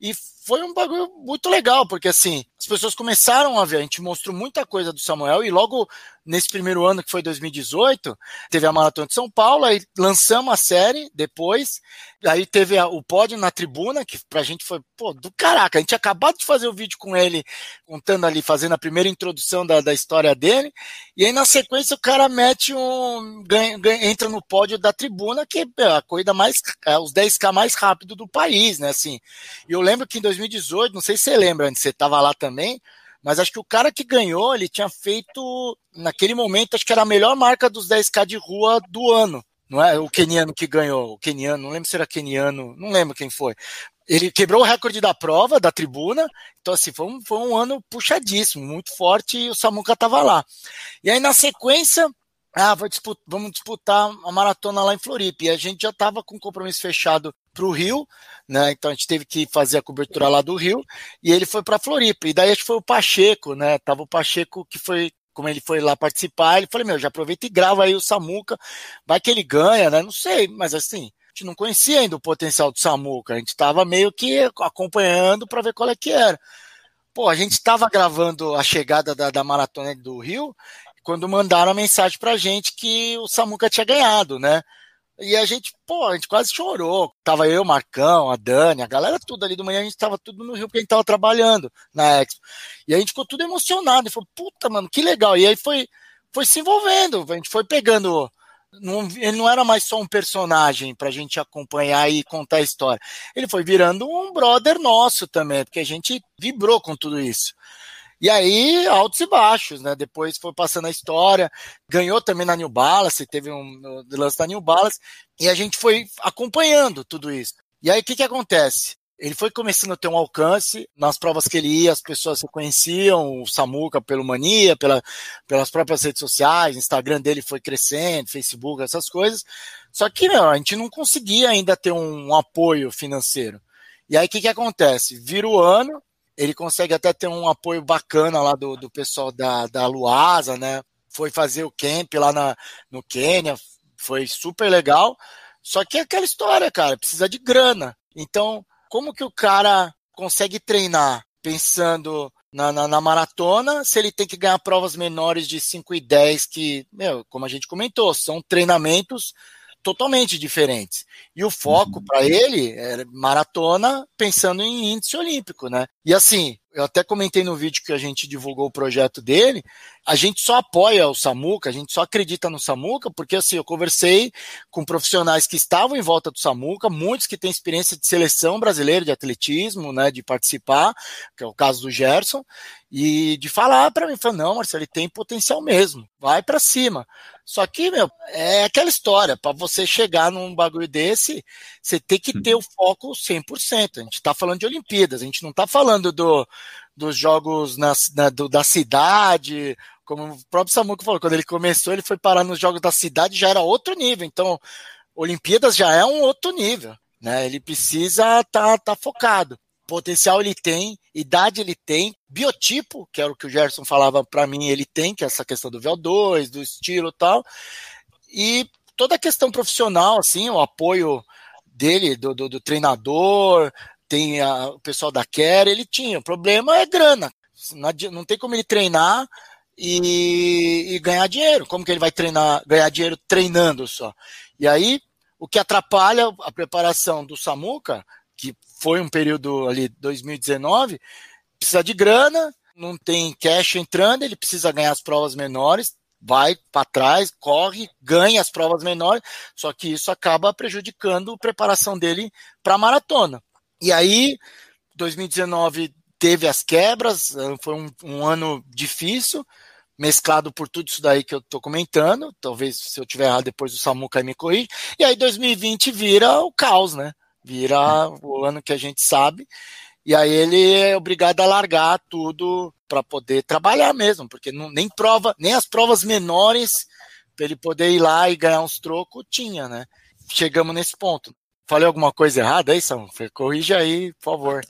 e foi um bagulho muito legal, porque assim, as pessoas começaram a ver, a gente mostrou muita coisa do Samuel, e logo nesse primeiro ano, que foi 2018, teve a Maratona de São Paulo, aí lançamos a série depois, aí teve a, o pódio na tribuna, que pra gente foi, pô, do caraca, a gente acabado de fazer o vídeo com ele, contando ali, fazendo a primeira introdução da, da história dele, e aí na sequência o cara mete um, ganha, ganha, entra no pódio da tribuna, que é a corrida mais, é, os 10K mais rápido do país, né, assim, e eu lembro que em 2018, não sei se você lembra, você tava lá também, mas acho que o cara que ganhou, ele tinha feito, naquele momento, acho que era a melhor marca dos 10K de rua do ano. Não é o keniano que ganhou, o keniano, não lembro se era keniano, não lembro quem foi. Ele quebrou o recorde da prova, da tribuna. Então, assim, foi um, foi um ano puxadíssimo, muito forte, e o Samuca estava lá. E aí, na sequência, ah, disputar, vamos disputar a maratona lá em Floripa. E a gente já estava com compromisso fechado para o Rio, né? Então a gente teve que fazer a cobertura lá do Rio e ele foi para Floripa. E daí acho que foi o Pacheco, né? Tava o Pacheco que foi como ele foi lá participar, ele falou: Meu, já aproveita e grava aí o Samuca, vai que ele ganha, né? Não sei, mas assim, gente não conhecia ainda o potencial do Samuca, a gente estava meio que acompanhando para ver qual é que era. Pô, a gente estava gravando a chegada da, da maratona do Rio quando mandaram a mensagem para a gente que o Samuca tinha ganhado, né? E a gente, pô, a gente quase chorou. Tava eu, Marcão, a Dani, a galera tudo ali do manhã, a gente tava tudo no Rio porque a gente tava trabalhando na Expo. E a gente ficou tudo emocionado. E falou, puta, mano, que legal. E aí foi, foi se envolvendo, a gente foi pegando não, ele não era mais só um personagem para a gente acompanhar e contar a história. Ele foi virando um brother nosso também, porque a gente vibrou com tudo isso. E aí, altos e baixos, né? Depois foi passando a história, ganhou também na New Balance, teve um lance da New Balance, e a gente foi acompanhando tudo isso. E aí, o que, que acontece? Ele foi começando a ter um alcance nas provas que ele ia, as pessoas reconheciam o Samuca pelo Mania, pela, pelas próprias redes sociais, Instagram dele foi crescendo, Facebook, essas coisas. Só que, meu, a gente não conseguia ainda ter um, um apoio financeiro. E aí o que, que acontece? Vira o ano, ele consegue até ter um apoio bacana lá do, do pessoal da, da Luasa, né? Foi fazer o camp lá na, no Quênia, foi super legal. Só que é aquela história, cara, precisa de grana. Então, como que o cara consegue treinar pensando na, na, na, maratona se ele tem que ganhar provas menores de 5 e 10 que, meu, como a gente comentou, são treinamentos totalmente diferentes. E o foco uhum. para ele é maratona pensando em índice olímpico, né? E assim, eu até comentei no vídeo que a gente divulgou o projeto dele, a gente só apoia o Samuca, a gente só acredita no Samuca, porque assim, eu conversei com profissionais que estavam em volta do Samuca, muitos que têm experiência de seleção brasileira de atletismo, né, de participar, que é o caso do Gerson, e de falar para mim, falou, não, Marcelo, ele tem potencial mesmo, vai para cima. Só que, meu, é aquela história, para você chegar num bagulho desse, você tem que ter o foco 100%. A gente está falando de Olimpíadas, a gente não está falando do, dos jogos na, na, do, da cidade, como o próprio Samuco falou, quando ele começou, ele foi parar nos jogos da cidade, já era outro nível. Então, Olimpíadas já é um outro nível, né? Ele precisa estar tá, tá focado. Potencial ele tem, idade ele tem, biotipo, que era o que o Gerson falava para mim, ele tem, que é essa questão do VO2, do estilo tal. E toda a questão profissional, assim, o apoio dele, do, do, do treinador, tem a, o pessoal da Care, ele tinha. O problema é grana. Não, não tem como ele treinar e, e, ganhar dinheiro. Como que ele vai treinar, ganhar dinheiro treinando só? E aí, o que atrapalha a preparação do Samuca que foi um período ali 2019, precisa de grana, não tem cash entrando, ele precisa ganhar as provas menores, vai para trás, corre, ganha as provas menores, só que isso acaba prejudicando a preparação dele para a maratona. E aí, 2019 teve as quebras, foi um, um, ano difícil, mesclado por tudo isso daí que eu estou comentando. Talvez se eu tiver errado, depois o Samuca me corrige. E aí 2020 vira o caos, né? Vira o ano que a gente sabe. E aí ele é obrigado a largar tudo para poder trabalhar mesmo, porque não, nem prova, nem as provas menores para ele poder ir lá e ganhar uns trocos tinha, né? Chegamos nesse ponto. Falei alguma coisa errada aí, Sam? Corrija aí, por favor.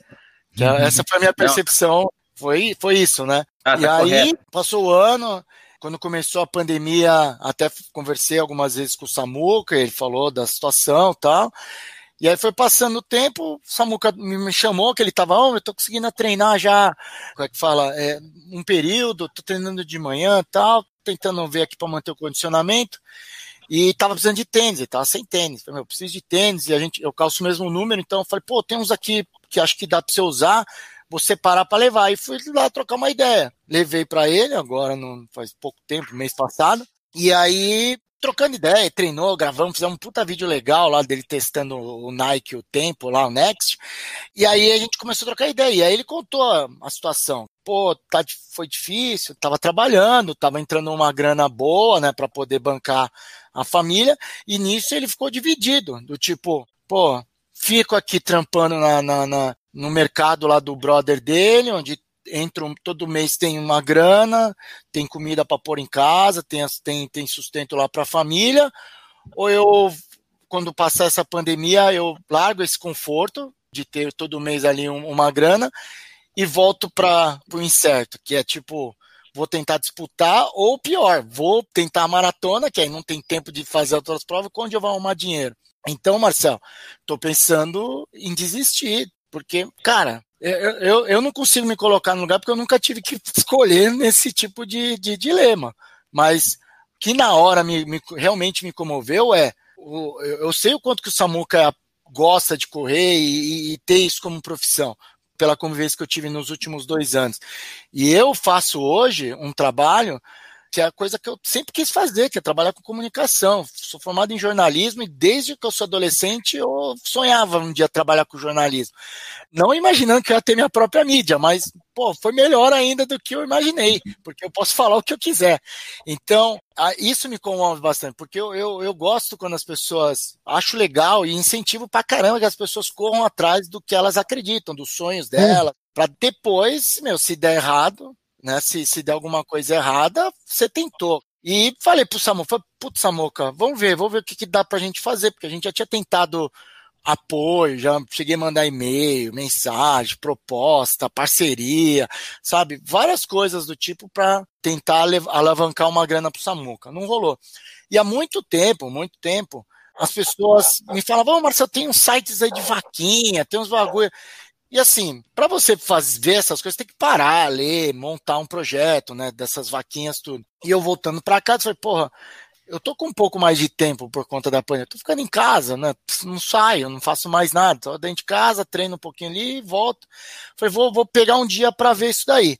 Uhum. Essa foi a minha percepção. Foi, foi isso, né? Ah, tá e aí, correto. passou o ano, quando começou a pandemia, até conversei algumas vezes com o Samuca, ele falou da situação e tal. E aí foi passando o tempo, o Samuca me chamou, que ele tava, oh, eu tô conseguindo treinar já, como é que fala, é, um período, tô treinando de manhã tal, tentando ver aqui para manter o condicionamento, e tava precisando de tênis, ele tava sem tênis, falei, meu, eu preciso de tênis, e a gente, eu calço o mesmo número, então eu falei, pô, tem uns aqui que acho que dá para você usar, vou separar para levar, e fui lá trocar uma ideia. Levei para ele, agora não faz pouco tempo, mês passado, e aí trocando ideia, treinou, gravamos, fizemos um puta vídeo legal lá dele testando o Nike, o tempo lá, o Next. E aí a gente começou a trocar ideia. E aí ele contou a, situação. Pô, tá, foi difícil, tava trabalhando, tava entrando uma grana boa, né, para poder bancar a família. E nisso ele ficou dividido, do tipo, pô, fico aqui trampando na, na, na, no mercado lá do brother dele, onde entro todo mês tem uma grana, tem comida para pôr em casa, tem, tem, tem sustento lá para a família, ou eu, quando passar essa pandemia, eu largo esse conforto de ter todo mês ali um, uma grana e volto para o incerto, que é tipo, vou tentar disputar, ou pior, vou tentar a maratona, que aí não tem tempo de fazer outras provas, onde eu vou arrumar dinheiro. Então, Marcel, estou pensando em desistir, porque, cara, eu, eu, eu não consigo me colocar no lugar porque eu nunca tive que *laughs* escolher nesse tipo de, de dilema. Mas que na hora me, me realmente me comoveu é o, eu sei o quanto que o Samuca gosta de correr e, e, ter isso como profissão, pela convivência que eu tive nos últimos dois anos. E eu faço hoje um trabalho que é a coisa que eu sempre quis fazer, que é trabalhar com comunicação. Sou formado em jornalismo e desde que eu sou adolescente eu sonhava um dia trabalhar com jornalismo. Não imaginando que eu ia ter minha própria mídia, mas pô, foi melhor ainda do que eu imaginei, porque eu posso falar o que eu quiser. Então, isso me comove bastante, porque eu, eu, eu gosto quando as pessoas acho legal e incentivo pra caramba que as pessoas corram atrás do que elas acreditam, dos sonhos delas, hum. para depois, meu, se der errado, né? Se, se der alguma coisa errada, você tentou. E falei pro Samuca, putz, Samuca, vamos ver, vamos ver o que, que dá pra gente fazer, porque a gente já tinha tentado apoio, já cheguei a mandar e-mail, mensagem, proposta, parceria, sabe? Várias coisas do tipo para tentar alavancar uma grana pro Samuca. Não rolou. E há muito tempo, muito tempo, as pessoas me falavam, oh, Marcelo, tem uns sites aí de vaquinha, tem uns bagulho. E assim, para você fazer essas coisas, tem que parar, ler, montar um projeto, né? Dessas vaquinhas, tudo. E eu voltando para casa, falei, porra, eu tô com um pouco mais de tempo por conta da pandemia. Tô ficando em casa, né? Não saio, não faço mais nada. Tô dentro de casa, treino um pouquinho ali e volto. Falei, vou, vou pegar um dia para ver isso daí.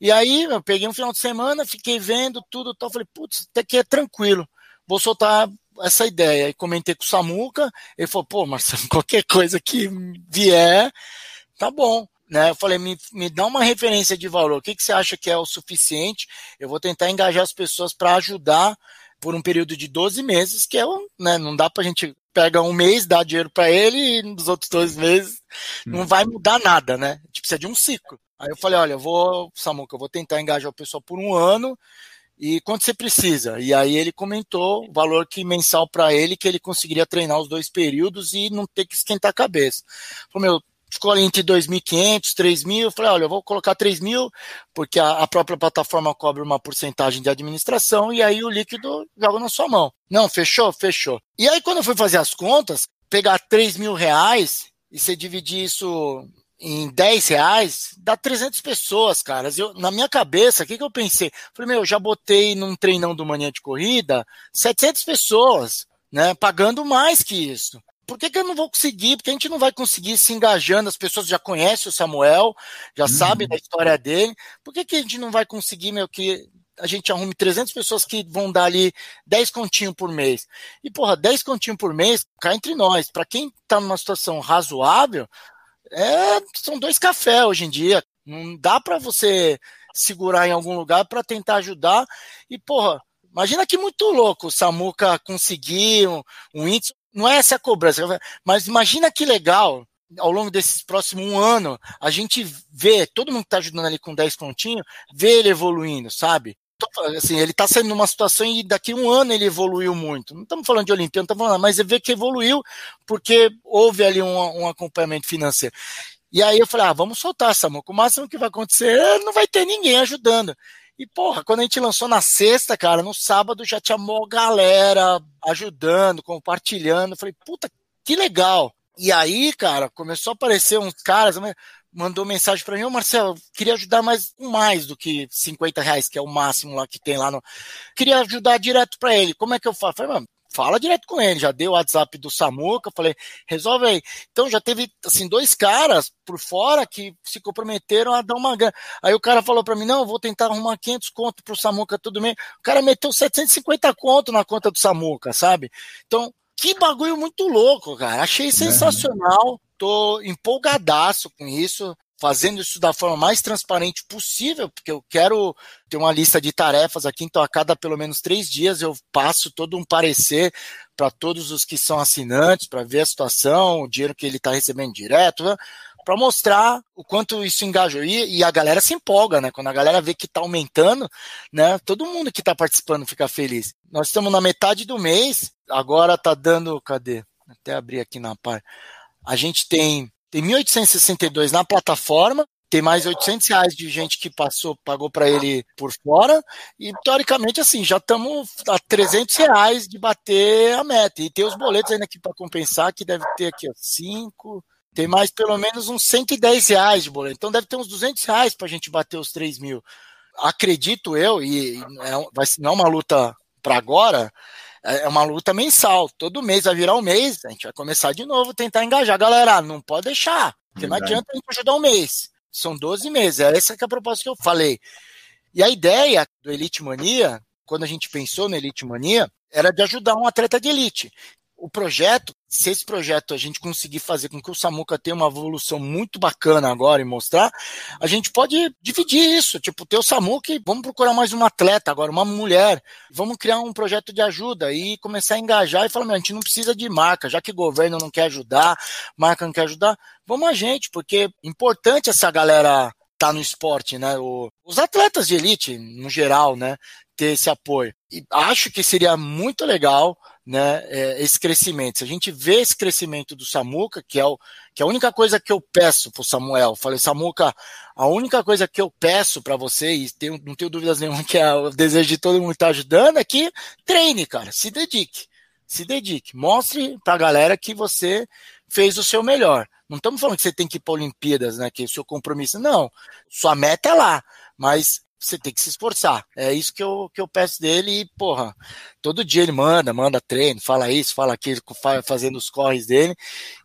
E aí, eu peguei um final de semana, fiquei vendo tudo, tal. Falei, putz, até que é tranquilo. Vou soltar essa ideia. E comentei com o Samuca. Ele falou, pô, Marcelo, *laughs* qualquer coisa que vier, tá bom. Né? Eu falei, me, me dá uma referência de valor. O que, que você acha que é o suficiente? Eu vou tentar engajar as pessoas para ajudar por um período de 12 meses, que é né, não dá para a gente pega um mês, dá dinheiro para ele e nos outros dois meses não vai mudar nada, né? A gente precisa de um ciclo. Aí eu falei, olha, eu vou, Samuca, eu vou tentar engajar o pessoal por um ano e quanto você precisa? E aí ele comentou o valor que mensal para ele que ele conseguiria treinar os dois períodos e não ter que esquentar a cabeça. Falei, meu, ali entre 2.500, 3.000. Eu falei, olha, eu vou colocar 3.000, porque a, a, própria plataforma cobra uma porcentagem de administração e aí o líquido joga na sua mão. Não, fechou? Fechou. E aí, quando eu fui fazer as contas, pegar 3 mil reais e você dividir isso em 10 reais, dá 300 pessoas, cara. Eu, na minha cabeça, o que, que eu pensei? Falei, meu, já botei num treinão do manhã de corrida 700 pessoas, né? Pagando mais que isso por que, que eu não vou conseguir? Porque a gente não vai conseguir se engajando, as pessoas já conhecem o Samuel, já uhum. sabem da história dele. Por que, que a gente não vai conseguir, meu, que a gente arrume 300 pessoas que vão dar ali 10 continhos por mês? E, porra, 10 continhos por mês, cá entre nós, para quem está numa situação razoável, é, são dois cafés hoje em dia. Não dá para você segurar em algum lugar para tentar ajudar. E, porra, imagina que muito louco o Samuca conseguir um, um índice não é essa a cobrança, mas imagina que legal ao longo desses próximos um ano, a gente vê, todo mundo que está ajudando ali com 10 continhos, vê ele evoluindo, sabe? Assim, ele está saindo numa situação e daqui um ano ele evoluiu muito. Não estamos falando de Olimpíada, não estamos falando, mas vê que evoluiu porque houve ali um, um acompanhamento financeiro. E aí eu falei, ah, vamos soltar, Samuel. O máximo que vai acontecer é não vai ter ninguém ajudando. E, porra, quando a gente lançou na sexta, cara, no sábado já tinha mó galera ajudando, compartilhando. Falei, puta, que legal. E aí, cara, começou a aparecer uns caras, mandou mensagem para mim, ô Marcelo, queria ajudar mais mais do que 50 reais, que é o máximo lá que tem lá no. Queria ajudar direto para ele. Como é que eu faço? Falei, mano, fala direto com ele. Já deu o WhatsApp do Samuca, falei, resolve aí. Então já teve, assim, dois caras por fora que se comprometeram a dar uma grana. Aí o cara falou para mim, não, vou tentar arrumar 500 conto pro Samuca tudo bem. O cara meteu 750 conto na conta do Samuca, sabe? Então, que bagulho muito louco, cara. Achei sensacional. Tô empolgadaço com isso. Fazendo isso da forma mais transparente possível, porque eu quero ter uma lista de tarefas aqui, então a cada pelo menos três dias eu passo todo um parecer para todos os que são assinantes, para ver a situação, o dinheiro que ele está recebendo direto, né? para mostrar o quanto isso engajou. E, e, a galera se empolga, né? Quando a galera vê que está aumentando, né? Todo mundo que está participando fica feliz. Nós estamos na metade do mês, agora está dando. Cadê? Até abrir aqui na par. A gente tem, tem 1.862 na plataforma, tem mais 800 reais de gente que passou, pagou para ele por fora, e teoricamente, assim, já estamos a 300 reais de bater a meta. E tem os boletos ainda aqui para compensar, que deve ter aqui, ó, 5, tem mais pelo menos uns 110 reais de boleto. Então deve ter uns 200 reais para a gente bater os 3 mil. Acredito eu, e é, não é uma luta para agora, é, é uma luta mensal. Todo mês vai virar um mês, a gente vai começar de novo, tentar engajar. Galera, não pode deixar, porque não adianta a gente ajudar um mês. São 12 meses, é essa que é a proposta que eu falei. E a ideia do Elite Mania, quando a gente pensou no Elite Mania, era de ajudar um atleta de elite o projeto, se esse projeto a gente conseguir fazer com que o Samuca tenha uma evolução muito bacana agora e mostrar, a gente pode dividir isso, tipo, ter o Samuca e vamos procurar mais um atleta agora, uma mulher, vamos criar um projeto de ajuda e começar a engajar e falar, a gente não precisa de marca, já que o governo não quer ajudar, marca não quer ajudar, vamos a gente, porque é importante essa galera tá no esporte, né? O, os atletas de elite, no geral, né? Ter esse apoio. E acho que seria muito legal né, é, esse crescimento. Se a gente vê esse crescimento do Samuca, que é, o, que é a única coisa que eu peço para o Samuel, falei, Samuca, a única coisa que eu peço para você, e tenho, não tenho dúvidas nenhuma que é o desejo de todo mundo estar tá ajudando, é que treine, cara, se dedique. Se dedique. Mostre para a galera que você fez o seu melhor. Não estamos falando que você tem que ir para Olimpíadas, né? Que é o seu compromisso. Não. Sua meta é lá. Mas você tem que se esforçar. É isso que eu, que eu peço dele e, porra, todo dia ele manda, manda treino, fala isso, fala aquilo, fazendo os corres dele,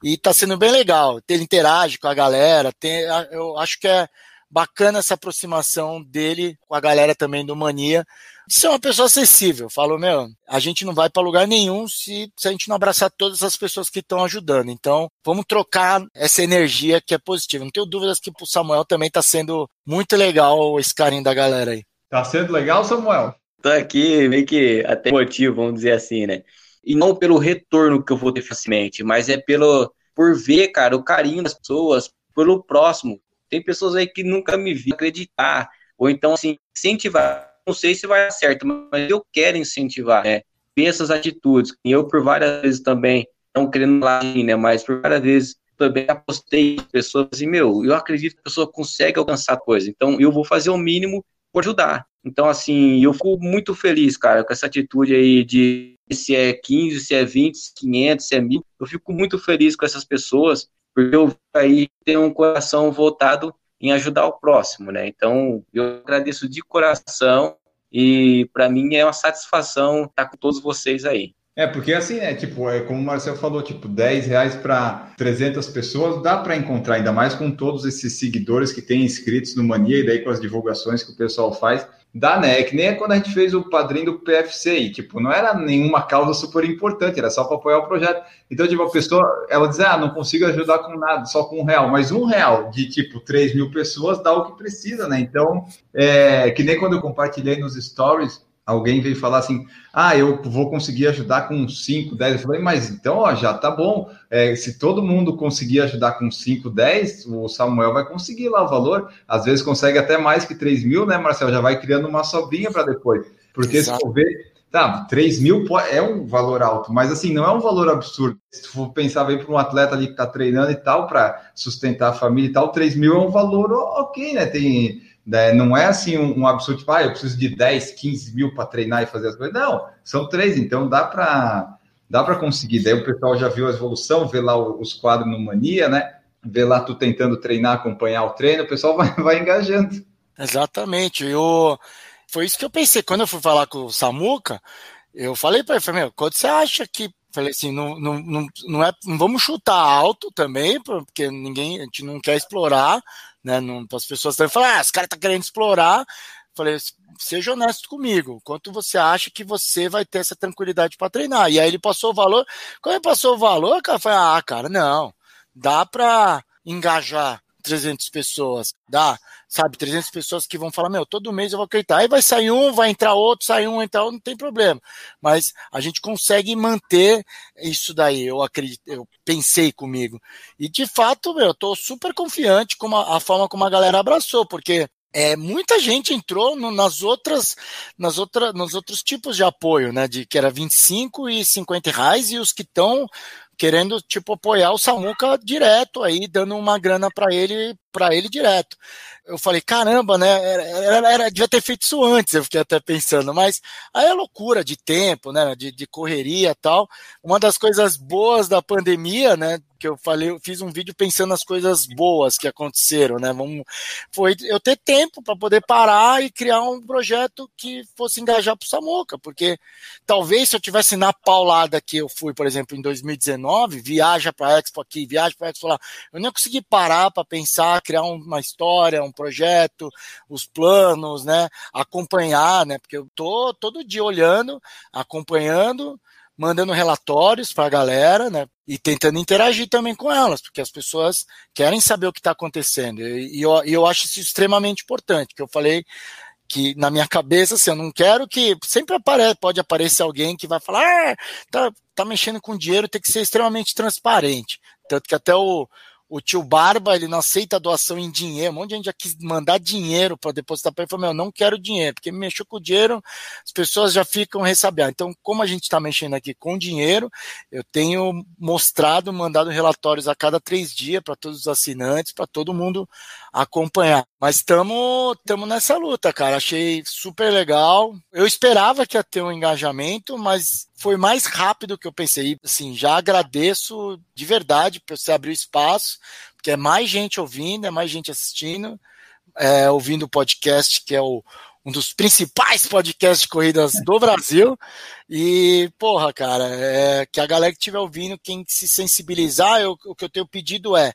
e tá sendo bem legal. Ele interage com a galera, tem, eu acho que é bacana essa aproximação dele com a galera também do Mania, ser uma pessoa acessível. Falou, meu, a gente não vai para lugar nenhum se, se a gente não abraçar todas as pessoas que estão ajudando. Então, vamos trocar essa energia que é positiva. Não tenho dúvidas que pro Samuel também está sendo muito legal esse carinho da galera aí. Tá sendo legal, Samuel? Tô aqui meio que até motivo, vamos dizer assim, né? E não pelo retorno que eu vou ter facilmente, mas é pelo por ver, cara, o carinho das pessoas pelo próximo. Tem pessoas aí que nunca me viram acreditar, ou então, assim, incentivar. Não sei se vai dar certo, mas eu quero incentivar, né? Ver essas atitudes. E eu, por várias vezes também, não querendo lá, né? Mas por várias vezes também apostei em pessoas assim, meu, eu acredito que a pessoa consegue alcançar coisa. Então, eu vou fazer o mínimo por ajudar. Então, assim, eu fico muito feliz, cara, com essa atitude aí de se é 15, se é 20, se é 500, se é 1000. Eu fico muito feliz com essas pessoas porque eu aí tenho um coração voltado em ajudar o próximo, né? Então, eu agradeço de coração e para mim é uma satisfação estar com todos vocês aí. É, porque assim, né, tipo, é como o Marcel falou, tipo, 10 reais para 300 pessoas, dá para encontrar, ainda mais com todos esses seguidores que têm inscritos no Mania e daí com as divulgações que o pessoal faz, dá, né? É que nem quando a gente fez o padrinho do PFC, tipo, não era nenhuma causa super importante, era só para apoiar o projeto. Então, tipo, a pessoa, ela diz, ah, não consigo ajudar com nada, só com um real, mas um real de, tipo, 3 mil pessoas dá o que precisa, né? Então, é que nem quando eu compartilhei nos stories, alguém veio falar assim: ah, eu vou conseguir ajudar com 5, 10. Eu falei, mas então, ó, já tá bom. É, se todo mundo conseguir ajudar com 5, 10, o Samuel vai conseguir lá o valor. Às vezes consegue até mais que 3 mil, né, Marcel? Já vai criando uma sobrinha para depois. Porque Exato. se for ver, tá, 3 mil é um valor alto, mas assim, não é um valor absurdo. Se for pensar bem para um atleta ali que está treinando e tal, para sustentar a família e tal, 3 mil é um valor ok, né? Tem né? Não é assim um, um, absurdo, tipo, ah, eu preciso de 10, 15 mil para treinar e fazer as coisas. Não, são três, então dá para dá para conseguir. Daí o pessoal já viu a evolução, vê lá os quadros no Mania, né? Vê lá tu tentando treinar, acompanhar o treino, o pessoal *laughs* vai, vai engajando. Exatamente. Eu, foi isso que eu pensei. Quando eu fui falar com o Samuca, eu falei para ele, falei, meu, quando você acha que falei assim, não, não, não, não, é, não vamos chutar alto também, porque ninguém, a gente não quer explorar, né? Não, as pessoas também falam, ah, esse cara tá querendo explorar. Falei, seja honesto comigo. Quanto você acha que você vai ter essa tranquilidade para treinar? E aí ele passou o valor. Quando ele passou o valor, cara, foi, ah, cara, não. Dá para engajar 300 pessoas? Dá, sabe? 300 pessoas que vão falar, meu, todo mês eu vou acreditar. Aí vai sair um, vai entrar outro, sai um, outro, não tem problema. Mas a gente consegue manter isso daí, eu acredito, eu pensei comigo. E de fato, meu, eu tô super confiante com a, a forma como a galera abraçou, porque é, muita gente entrou no, nas outras, nas outras, nos outros tipos de apoio, né? De que era 25 e 50 reais, e os que estão querendo tipo apoiar o Samuca direto aí, dando uma grana para ele, para ele direto eu falei, caramba, né? Era, era, era, devia ter feito isso antes, eu fiquei até pensando, mas aí é loucura de tempo, né? De, de correria tal. Uma das coisas boas da pandemia, né? Que eu falei, eu fiz um vídeo pensando nas coisas boas que aconteceram, né? Vamos, foi eu ter tempo para poder parar e criar um projeto que fosse engajar para o Samuca, porque talvez se eu tivesse na paulada que eu fui, por exemplo, em 2019, viaja para Expo aqui, viaja para Expo lá, eu nem consegui parar para pensar, criar uma história, um projeto, os planos, né? Acompanhar, né? Porque eu tô todo dia olhando, acompanhando, mandando relatórios para a galera, né? E tentando interagir também com elas, porque as pessoas querem saber o que está acontecendo. E eu, eu acho isso extremamente importante, que eu falei que na minha cabeça, assim, eu não quero que sempre apare, pode aparecer alguém que vai falar, ah, tá, tá mexendo com dinheiro, tem que ser extremamente transparente. Tanto que até o, o tio Barba, ele não aceita doação em dinheiro. Um monte de gente já quis mandar dinheiro para depositar para ele. Falou, meu, não quero dinheiro, porque me mexeu com o dinheiro, as pessoas já ficam ressabiadas. Então, como a gente está mexendo aqui com dinheiro, eu tenho mostrado, mandado relatórios a cada três dias para todos os assinantes, para todo mundo acompanhar. Mas estamos nessa luta, cara. Achei super legal. Eu esperava que ia ter um engajamento, mas foi mais rápido que eu pensei. Assim, já agradeço de verdade por você abrir o espaço, porque é mais gente ouvindo, é mais gente assistindo, é, ouvindo o podcast, que é o, um dos principais podcasts de corridas do Brasil. E, porra, cara, é, que a galera que estiver ouvindo, quem se sensibilizar, eu, o que eu tenho pedido é: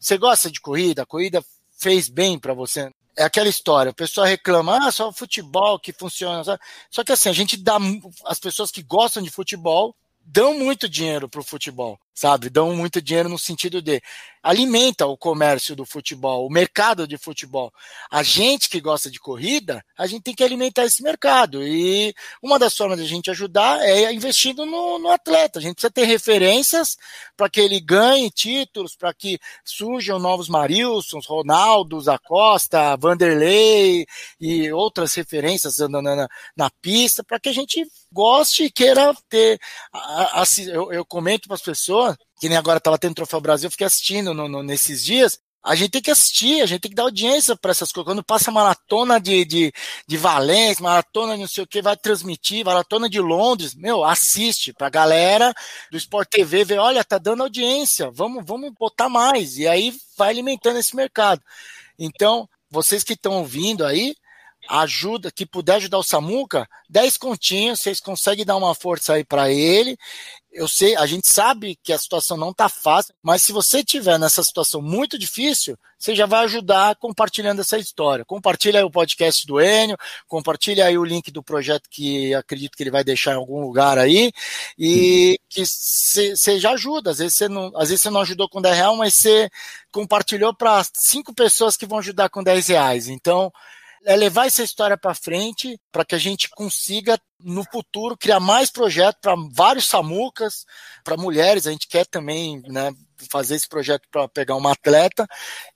você gosta de corrida? A corrida fez bem para você. É aquela história, o pessoal reclama, ah, só futebol que funciona. Só que assim, a gente dá. As pessoas que gostam de futebol dão muito dinheiro para o futebol, sabe? Dão muito dinheiro no sentido de alimenta o comércio do futebol, o mercado de futebol. A gente que gosta de corrida, a gente tem que alimentar esse mercado. E uma das formas de a gente ajudar é investindo no, no atleta. A gente precisa ter referências para que ele ganhe títulos, para que surjam novos Marilsons, Ronaldos, Acosta, Vanderlei e outras referências na, na, na pista, para que a gente goste e queira ter. Eu, eu comento para as pessoas que nem agora estava tendo Troféu Brasil, eu fiquei assistindo no, no, nesses dias. A gente tem que assistir, a gente tem que dar audiência para essas coisas. Quando passa maratona de, de, de Valência, maratona de não sei o que, vai transmitir, maratona de Londres, meu, assiste pra galera do Sport TV ver, olha, tá dando audiência, vamos, vamos botar mais. E aí vai alimentando esse mercado. Então, vocês que estão ouvindo aí, ajuda, que puder ajudar o Samuca, 10 continhos, vocês conseguem dar uma força aí para ele eu sei, a gente sabe que a situação não está fácil, mas se você tiver nessa situação muito difícil, você já vai ajudar compartilhando essa história. Compartilha aí o podcast do Enio, compartilha aí o link do projeto que acredito que ele vai deixar em algum lugar aí, e que você já ajuda. Às vezes você não, às vezes você não ajudou com 10 reais, mas você compartilhou para cinco pessoas que vão ajudar com 10 reais. Então, é levar essa história para frente para que a gente consiga no futuro criar mais projetos para vários samucas, para mulheres. A gente quer também né, fazer esse projeto para pegar uma atleta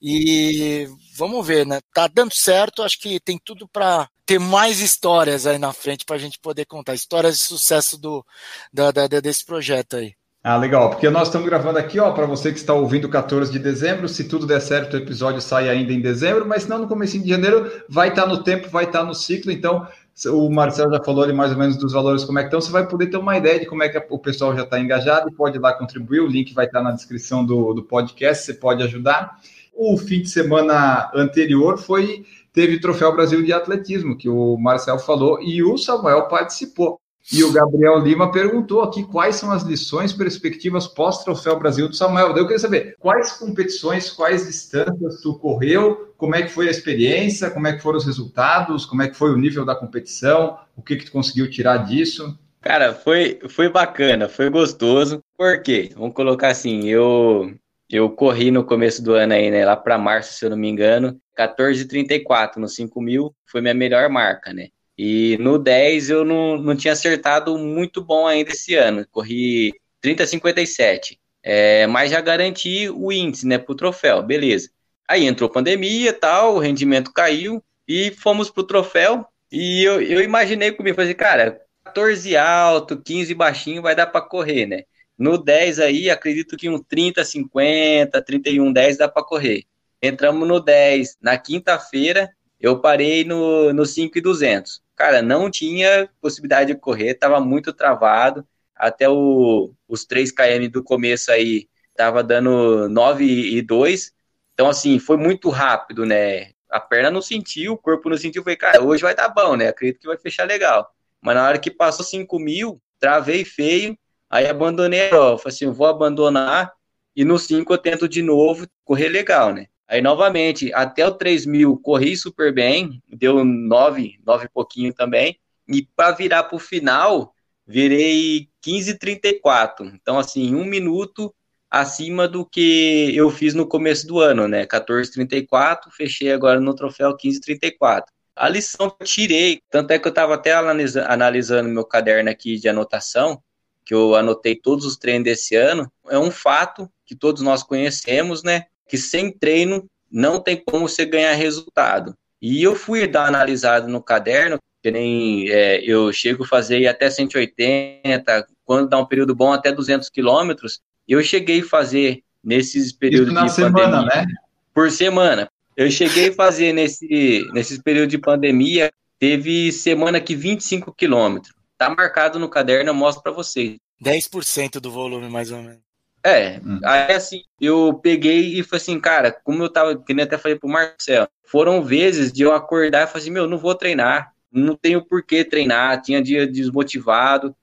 e vamos ver, né? Tá dando certo, acho que tem tudo para ter mais histórias aí na frente para a gente poder contar histórias de sucesso do da, da, desse projeto aí. Ah, legal, porque nós estamos gravando aqui, ó, para você que está ouvindo 14 de dezembro, se tudo der certo, o episódio sai ainda em dezembro, mas não no começo de janeiro, vai estar tá no tempo, vai estar tá no ciclo, então o Marcelo já falou ali mais ou menos dos valores como é que estão, você vai poder ter uma ideia de como é que o pessoal já está engajado e pode ir lá contribuir, o link vai estar tá na descrição do, do podcast, você pode ajudar. O fim de semana anterior foi teve o Troféu Brasil de Atletismo, que o Marcelo falou, e o Samuel participou. E o Gabriel Lima perguntou aqui quais são as lições, perspectivas pós-Troféu Brasil do Samuel. Eu queria saber quais competições, quais distâncias tu correu, como é que foi a experiência, como é que foram os resultados, como é que foi o nível da competição, o que que tu conseguiu tirar disso? Cara, foi, foi bacana, foi gostoso. Por quê? Vamos colocar assim, eu Eu corri no começo do ano aí, né? Lá para março, se eu não me engano, 14,34 no 5 mil foi minha melhor marca, né? E no 10 eu não, não tinha acertado muito bom ainda esse ano. Corri 30,57. É, mas já garanti o índice, né, pro troféu, beleza. Aí entrou pandemia tal, o rendimento caiu e fomos pro troféu. E eu, eu imaginei comigo, falei, cara, 14 alto, 15 baixinho vai dar para correr, né? No 10 aí, acredito que um 30, 50, 31, 10 dá para correr. Entramos no 10 na quinta-feira, eu parei no, no 5,200. Cara, não tinha possibilidade de correr, tava muito travado. Até o, os 3 km do começo aí tava dando 9 e 2. Então, assim, foi muito rápido, né? A perna não sentiu, o corpo não sentiu. Falei, cara, hoje vai dar bom, né? Acredito que vai fechar legal. Mas na hora que passou 5 mil, travei feio, aí abandonei prova. Falei assim, vou abandonar e no 5 eu tento de novo correr legal, né? Aí, novamente, até o 3 mil, corri super bem, deu 9, 9 e pouquinho também. E para virar para o final, virei 15,34. Então, assim, um minuto acima do que eu fiz no começo do ano, né? 14,34, fechei agora no troféu 15,34. A lição que eu tirei, tanto é que eu estava até analisa, analisando meu caderno aqui de anotação, que eu anotei todos os treinos desse ano, é um fato que todos nós conhecemos, né? Que sem treino não tem como você ganhar resultado. E eu fui dar analisado no caderno, que nem é, eu chego a fazer até 180, quando dá um período bom até 200 quilômetros, eu cheguei a fazer nesses períodos Isso na de semana, pandemia, né? por semana. Eu cheguei a fazer nesse, nesses períodos de pandemia, teve semana que 25 quilômetros. Tá marcado no caderno, eu mostro para vocês. 10% do volume, mais ou menos. É, hum. aí assim, eu peguei e falei assim, cara, como eu tava, que nem até falei pro Marcel, foram vezes de eu acordar e falar assim, meu, não vou treinar, não tenho por que treinar, tinha dia desmotivado.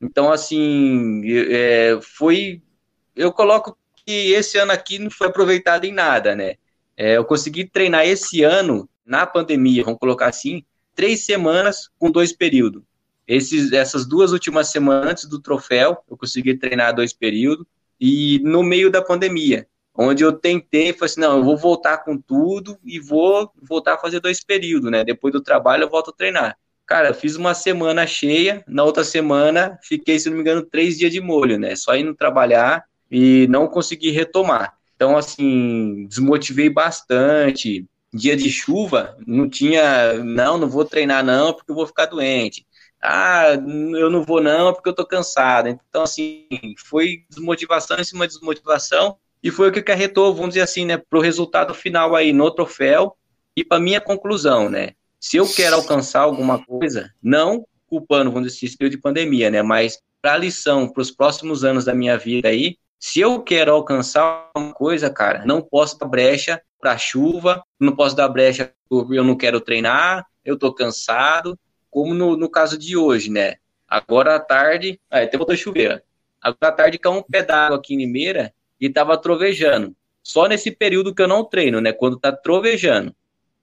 Então, assim, é, foi. Eu coloco que esse ano aqui não foi aproveitado em nada, né? É, eu consegui treinar esse ano, na pandemia, vamos colocar assim, três semanas com dois períodos. Esses, essas duas últimas semanas antes do troféu, eu consegui treinar dois períodos e no meio da pandemia, onde eu tentei, falei assim, não, eu vou voltar com tudo e vou voltar a fazer dois períodos, né? Depois do trabalho eu volto a treinar. Cara, fiz uma semana cheia, na outra semana fiquei, se não me engano, três dias de molho, né? Só indo trabalhar e não consegui retomar. Então, assim, desmotivei bastante. Dia de chuva, não tinha, não, não vou treinar não, porque eu vou ficar doente ah, eu não vou não porque eu tô cansado. Então, assim, foi desmotivação em cima de desmotivação e foi o que acarretou, vamos dizer assim, né, pro resultado final aí no troféu e para minha conclusão, né? Se eu quero alcançar alguma coisa, não culpando, vamos dizer, esse assim, de pandemia, né, mas para a lição, para os próximos anos da minha vida aí, se eu quero alcançar uma coisa, cara, não posso dar brecha para chuva, não posso dar brecha porque eu não quero treinar, eu tô cansado, como no, no caso de hoje, né? Agora à tarde, ah, até botou chover. Agora à tarde caiu um pé d'água aqui em Limeira e tava trovejando. Só nesse período que eu não treino, né? Quando tá trovejando.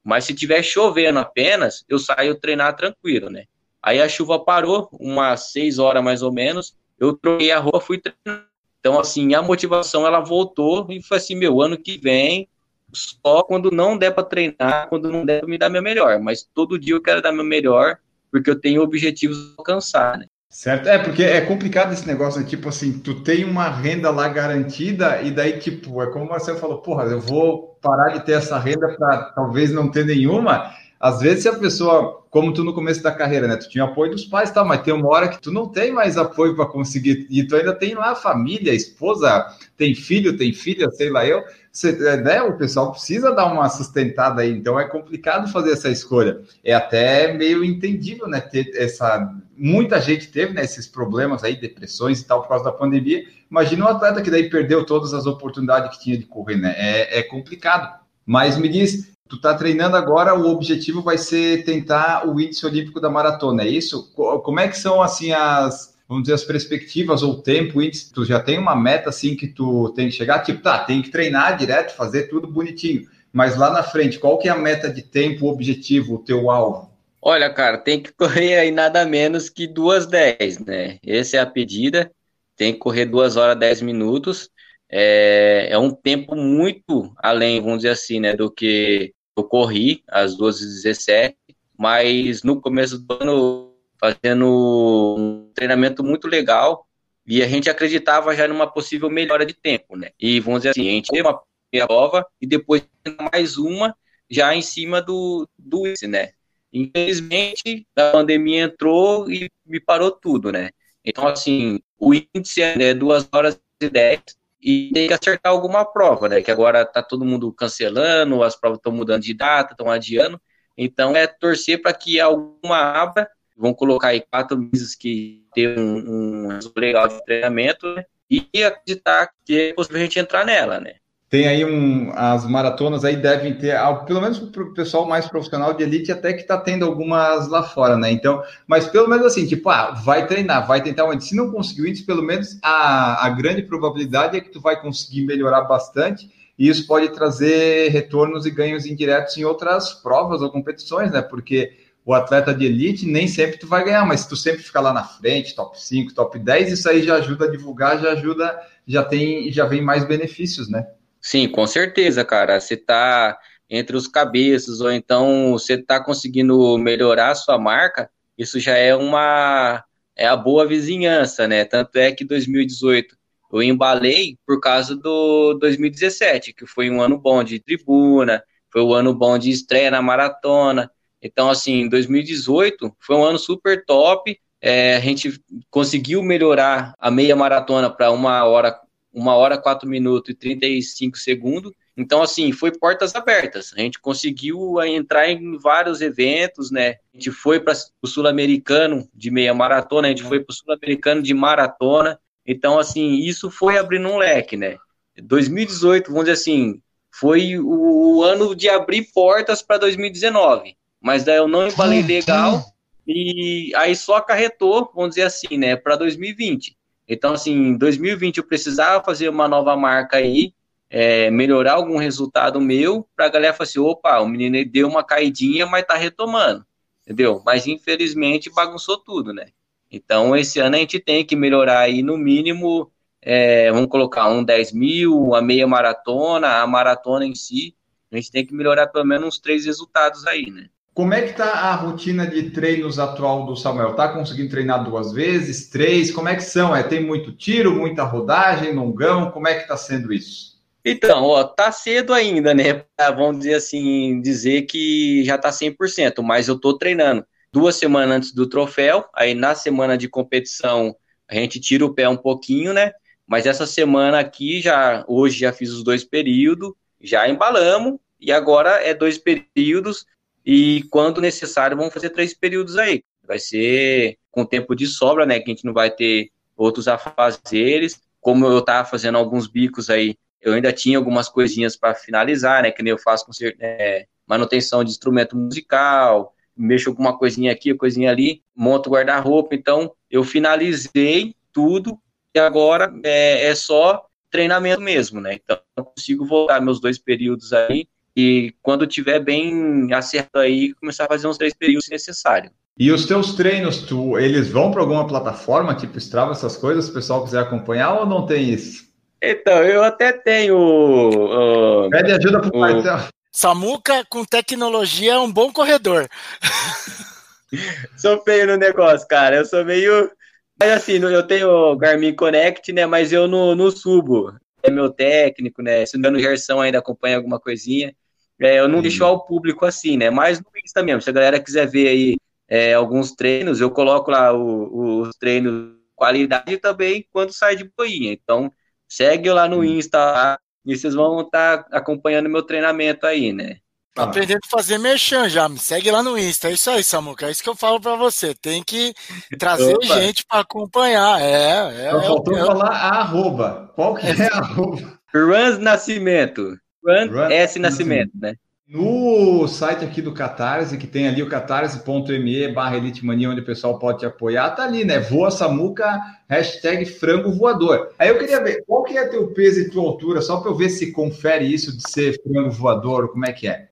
Mas se tiver chovendo apenas, eu saio treinar tranquilo, né? Aí a chuva parou, umas seis horas mais ou menos. Eu troquei a roupa, fui treinar. Então, assim, a motivação ela voltou e foi assim: meu, ano que vem, só quando não der para treinar, quando não der para me dar meu melhor. Mas todo dia eu quero dar meu melhor porque eu tenho objetivos a alcançar, né? Certo, é porque é complicado esse negócio, né? tipo assim, tu tem uma renda lá garantida e daí, tipo, é como você falou, porra, eu vou parar de ter essa renda para talvez não ter nenhuma. Às vezes, se a pessoa, como tu no começo da carreira, né? Tu tinha apoio dos pais, tá? Mas tem uma hora que tu não tem mais apoio para conseguir, e tu ainda tem lá família, esposa, tem filho, tem filha, sei lá eu você, é, né, o pessoal precisa dar uma sustentada aí, então é complicado fazer essa escolha. É até meio entendível, né? Ter essa. Muita gente teve né, esses problemas aí, depressões e tal, por causa da pandemia. Imagina um atleta que daí perdeu todas as oportunidades que tinha de correr, né? É, é complicado. Mas me diz, tu tá treinando agora, o objetivo vai ser tentar o índice olímpico da maratona, é isso? Como é que são assim as vamos dizer, as perspectivas ou tempo, índice, tu já tem uma meta assim que tu tem que chegar, tipo, tá, tem que treinar direto, fazer tudo bonitinho. Mas lá na frente, qual que é a meta de tempo, objetivo, o teu alvo? Olha, cara, tem que *laughs* correr aí nada menos que duas dez, né? Essa é a pedida. Tem que correr duas horas dez minutos. É, é um tempo muito além, vamos dizer assim, né, do que eu corri às 12h17, mas no começo do ano fazendo um treinamento muito legal e a gente acreditava já numa possível melhora de tempo, né? E vamos dizer assim, a gente teve uma prova e depois mais uma já em cima do, do índice, né? Infelizmente, a pandemia entrou e me parou tudo, né? Então, assim, o índice é 2 horas e 10 e tem que acertar alguma prova, né? Que agora tá todo mundo cancelando, as provas estão mudando de data, estão adiando. Então, é torcer para que alguma abra. Vão colocar aí quatro meses que tem um, um legal de treinamento, né? E acreditar que é possível a gente entrar nela, né? Tem aí um, as maratonas aí devem ter, pelo menos para o pessoal mais profissional de elite, até que está tendo algumas lá fora, né? Então, mas pelo menos assim, tipo, ah, vai treinar, vai tentar um Se não conseguir índice, pelo menos a, a grande probabilidade é que tu vai conseguir melhorar bastante, e isso pode trazer retornos e ganhos indiretos em outras provas ou competições, né? Porque o atleta de elite nem sempre tu vai ganhar, mas se tu sempre ficar lá na frente, top 5, top 10, isso aí já ajuda a divulgar, já ajuda, já tem, já vem mais benefícios, né? Sim, com certeza, cara. Você tá entre os cabeças, ou então você tá conseguindo melhorar a sua marca, isso já é uma é a boa vizinhança, né? Tanto é que 2018 eu embalei por causa do 2017, que foi um ano bom de tribuna, foi um ano bom de estreia na maratona. Então, assim, 2018 foi um ano super top. É, a gente conseguiu melhorar a meia maratona para uma hora uma hora, quatro minutos e 35 segundos. Então, assim, foi portas abertas. A gente conseguiu eh, entrar em vários eventos, né? A gente foi para o Sul-Americano de meia maratona, a gente foi para o Sul-Americano de maratona. Então, assim, isso foi abrindo um leque, né? 2018, vamos dizer assim, foi o, o ano de abrir portas para 2019. Mas daí eu não embalei legal e aí só acarretou, vamos dizer assim, né, para 2020. Então, assim, em 2020 eu precisava fazer uma nova marca aí, é, melhorar algum resultado meu, para a galera falar assim, opa, o menino deu uma caidinha, mas tá retomando, entendeu? Mas infelizmente bagunçou tudo, né? Então, esse ano a gente tem que melhorar aí no mínimo, é, vamos colocar um 10 mil, a meia maratona, a maratona em si, a gente tem que melhorar pelo menos uns três resultados aí, né? Como é que está a rotina de treinos atual do Samuel? Está conseguindo treinar duas vezes, três? Como é que são? É, tem muito tiro, muita rodagem, longão? Como é que está sendo isso? Então, ó, tá cedo ainda, né? Vamos dizer assim, dizer que já tá 100%, mas eu tô treinando duas semanas antes do troféu, aí na semana de competição a gente tira o pé um pouquinho, né? Mas essa semana aqui já, hoje já fiz os dois períodos, já embalamos, e agora é dois períodos e quando necessário, vamos fazer três períodos aí. Vai ser com tempo de sobra, né? Que a gente não vai ter outros afazeres. Como eu estava fazendo alguns bicos aí, eu ainda tinha algumas coisinhas para finalizar, né? Que nem eu faço com é, manutenção de instrumento musical, mexo alguma coisinha aqui, coisinha ali, monto guarda-roupa. Então, eu finalizei tudo e agora é, é só treinamento mesmo, né? Então, eu consigo voltar meus dois períodos aí e quando tiver bem acerto aí, começar a fazer uns três períodos se necessário. E os teus treinos, tu, eles vão para alguma plataforma, tipo Strava, essas coisas, se o pessoal quiser acompanhar ou não tem isso? Então, eu até tenho. Uh, Pede ajuda para o Marcelo. Samuca com tecnologia é um bom corredor. *laughs* sou feio no negócio, cara. Eu sou meio. Mas assim, eu tenho Garmin Connect, né? Mas eu não, não subo. É meu técnico, né? Se não me engano, o Gerson ainda acompanha alguma coisinha. É, eu não deixo ao público assim, né? Mas no Insta mesmo, se a galera quiser ver aí é, alguns treinos, eu coloco lá o, os treinos qualidade também quando sai de boinha. Então, segue lá no Insta lá, e vocês vão estar tá acompanhando meu treinamento aí, né? Tá aprendendo a fazer merchan já, me segue lá no Insta. É isso aí, Samuca. É isso que eu falo para você. Tem que trazer Opa. gente para acompanhar. É, é. Só faltou é, falar a arroba. Qual que é, é a arroba? Runs Nascimento. Run, Run S Nascimento, né? No site aqui do Catarse, que tem ali o catarse.me barra Elitmania, onde o pessoal pode te apoiar, tá ali, né? Voa Samuca, hashtag frango voador. Aí eu queria ver, qual que é teu peso e tua altura, só para eu ver se confere isso de ser frango voador, como é que é?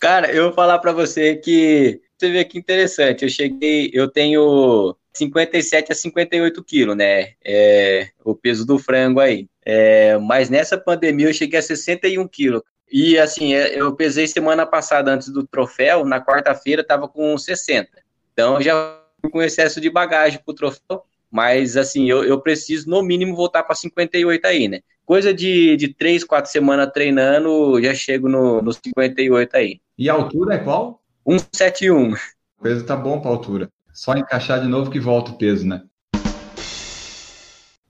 Cara, eu vou falar para você que você vê que interessante. Eu cheguei, eu tenho 57 a 58 quilos, né? É, o peso do frango aí. É, mas nessa pandemia eu cheguei a 61 quilos. E assim, é, eu pesei semana passada antes do troféu, na quarta-feira estava com 60. Então já fui com excesso de bagagem pro troféu, mas assim, eu, eu preciso no mínimo voltar para 58 aí, né? Coisa de, de 3, 4 semanas treinando, já chego no, no 58 aí. E a altura é qual? 171. O peso tá bom para altura. Só encaixar de novo que volta o peso, né?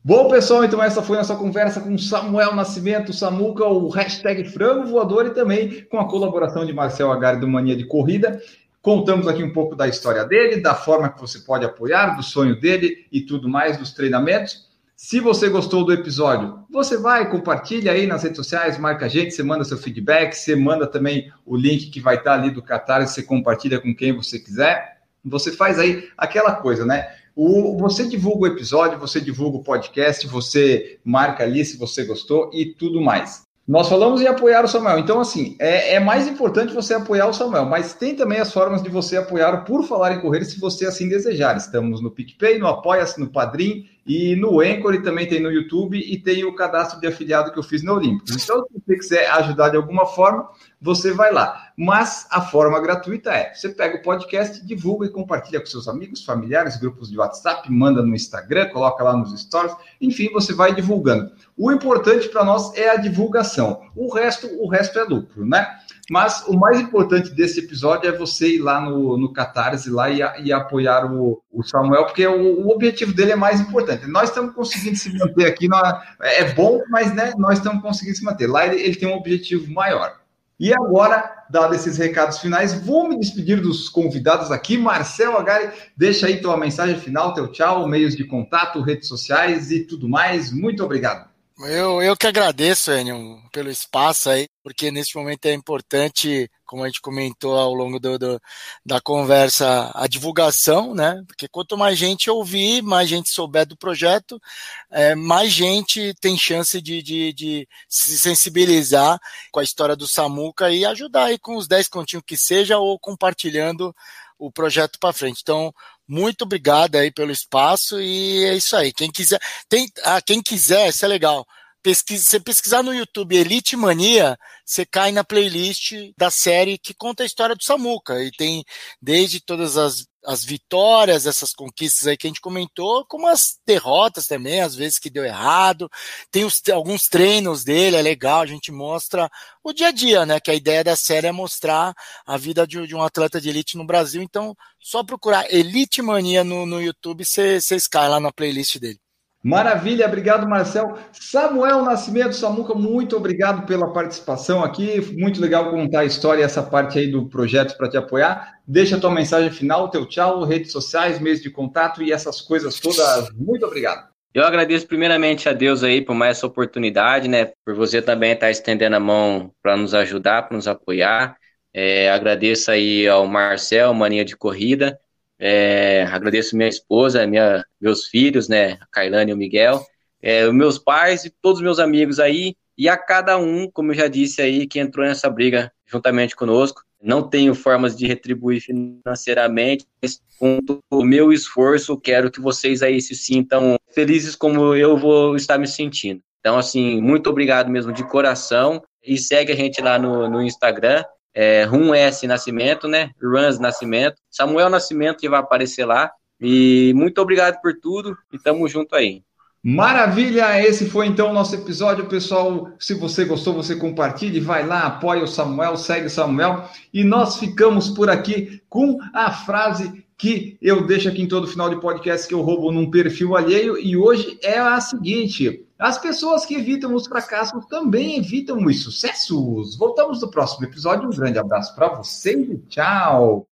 Bom, pessoal, então essa foi a nossa conversa com Samuel Nascimento, Samuca, o hashtag Frango Voador e também com a colaboração de Marcel Agari do Mania de Corrida. Contamos aqui um pouco da história dele, da forma que você pode apoiar, do sonho dele e tudo mais, dos treinamentos. Se você gostou do episódio, você vai, compartilha aí nas redes sociais, marca a gente, você manda seu feedback, você manda também o link que vai estar ali do Catarse, você compartilha com quem você quiser. Você faz aí aquela coisa, né? O, você divulga o episódio, você divulga o podcast, você marca ali se você gostou e tudo mais. Nós falamos em apoiar o Samuel, então assim, é, é, mais importante você apoiar o Samuel, mas tem também as formas de você apoiar por falar em correr, se você assim desejar. Estamos no PicPay, no Apoia-se, no Padrim e no Anchor, também tem no YouTube, e tem o cadastro de afiliado que eu fiz no Olímpicos. Então, se você quiser ajudar de alguma forma, você vai lá. Mas a forma gratuita é: você pega o podcast, divulga e compartilha com seus amigos, familiares, grupos de WhatsApp, manda no Instagram, coloca lá nos stories, enfim, você vai divulgando. O importante para nós é a divulgação. O resto, o resto é lucro, né? Mas o mais importante desse episódio é você ir lá no, no Catarse lá e, e apoiar o, o, Samuel, porque o, o, objetivo dele é mais importante. Nós estamos conseguindo se manter aqui, na, é bom, mas né, nós estamos conseguindo se manter. Lá ele, ele tem um objetivo maior. E agora, dado esses recados finais, vou me despedir dos convidados aqui. Marcel Agari, deixa aí tua mensagem final, teu tchau, meios de contato, redes sociais e tudo mais. Muito obrigado. Eu, eu que agradeço, Enio, pelo espaço aí, porque nesse momento é importante, como a gente comentou ao longo do, do, da conversa, a divulgação, né? Porque quanto mais gente ouvir, mais gente souber do projeto, é, mais gente tem chance de, de, de, se sensibilizar com a história do Samuca e ajudar aí com os 10 continhos que seja ou compartilhando o projeto para frente. Então, muito obrigado aí pelo espaço e é isso aí. Quem quiser, tem, ah, quem quiser, isso é legal. Pesquisa, você pesquisar no YouTube Elite Mania, você cai na playlist da série que conta a história do Samuca. E tem desde todas as as vitórias, essas conquistas aí que a gente comentou, como as derrotas também, às vezes que deu errado. Tem os, alguns treinos dele, é legal, a gente mostra o dia a dia, né? Que a ideia da série é mostrar a vida de, de um atleta de elite no Brasil. Então, só procurar Elite Mania no, no YouTube, vocês caem lá na playlist dele. Maravilha, obrigado, Marcel. Samuel Nascimento, Samuca, muito obrigado pela participação aqui. Muito legal contar a história essa parte aí do projeto para te apoiar. Deixa a tua mensagem final, teu tchau, redes sociais, meios de contato e essas coisas todas. Muito obrigado. Eu agradeço primeiramente a Deus aí por mais essa oportunidade, né? Por você também estar estendendo a mão para nos ajudar, para nos apoiar. É, agradeço aí ao Marcel, Mania de Corrida, é, agradeço minha esposa, minha, meus filhos, né, a Kailane e o Miguel, é, meus pais e todos os meus amigos aí, e a cada um, como eu já disse aí, que entrou nessa briga juntamente conosco. Não tenho formas de retribuir financeiramente, mas com o meu esforço, quero que vocês aí se sintam felizes como eu vou estar me sentindo. Então, assim, muito obrigado mesmo de coração. E segue a gente lá no, no Instagram, é, Rum S Nascimento, né? Runs Nascimento, Samuel Nascimento que vai aparecer lá. E muito obrigado por tudo e tamo junto aí. Maravilha! Esse foi então o nosso episódio, pessoal. Se você gostou, você compartilhe, vai lá, apoia o Samuel, segue o Samuel. E nós ficamos por aqui com a frase que eu deixo aqui em todo final de podcast que eu roubo num perfil alheio. E hoje é a seguinte: as pessoas que evitam os fracassos também evitam os sucessos. Voltamos no próximo episódio. Um grande abraço para vocês e tchau!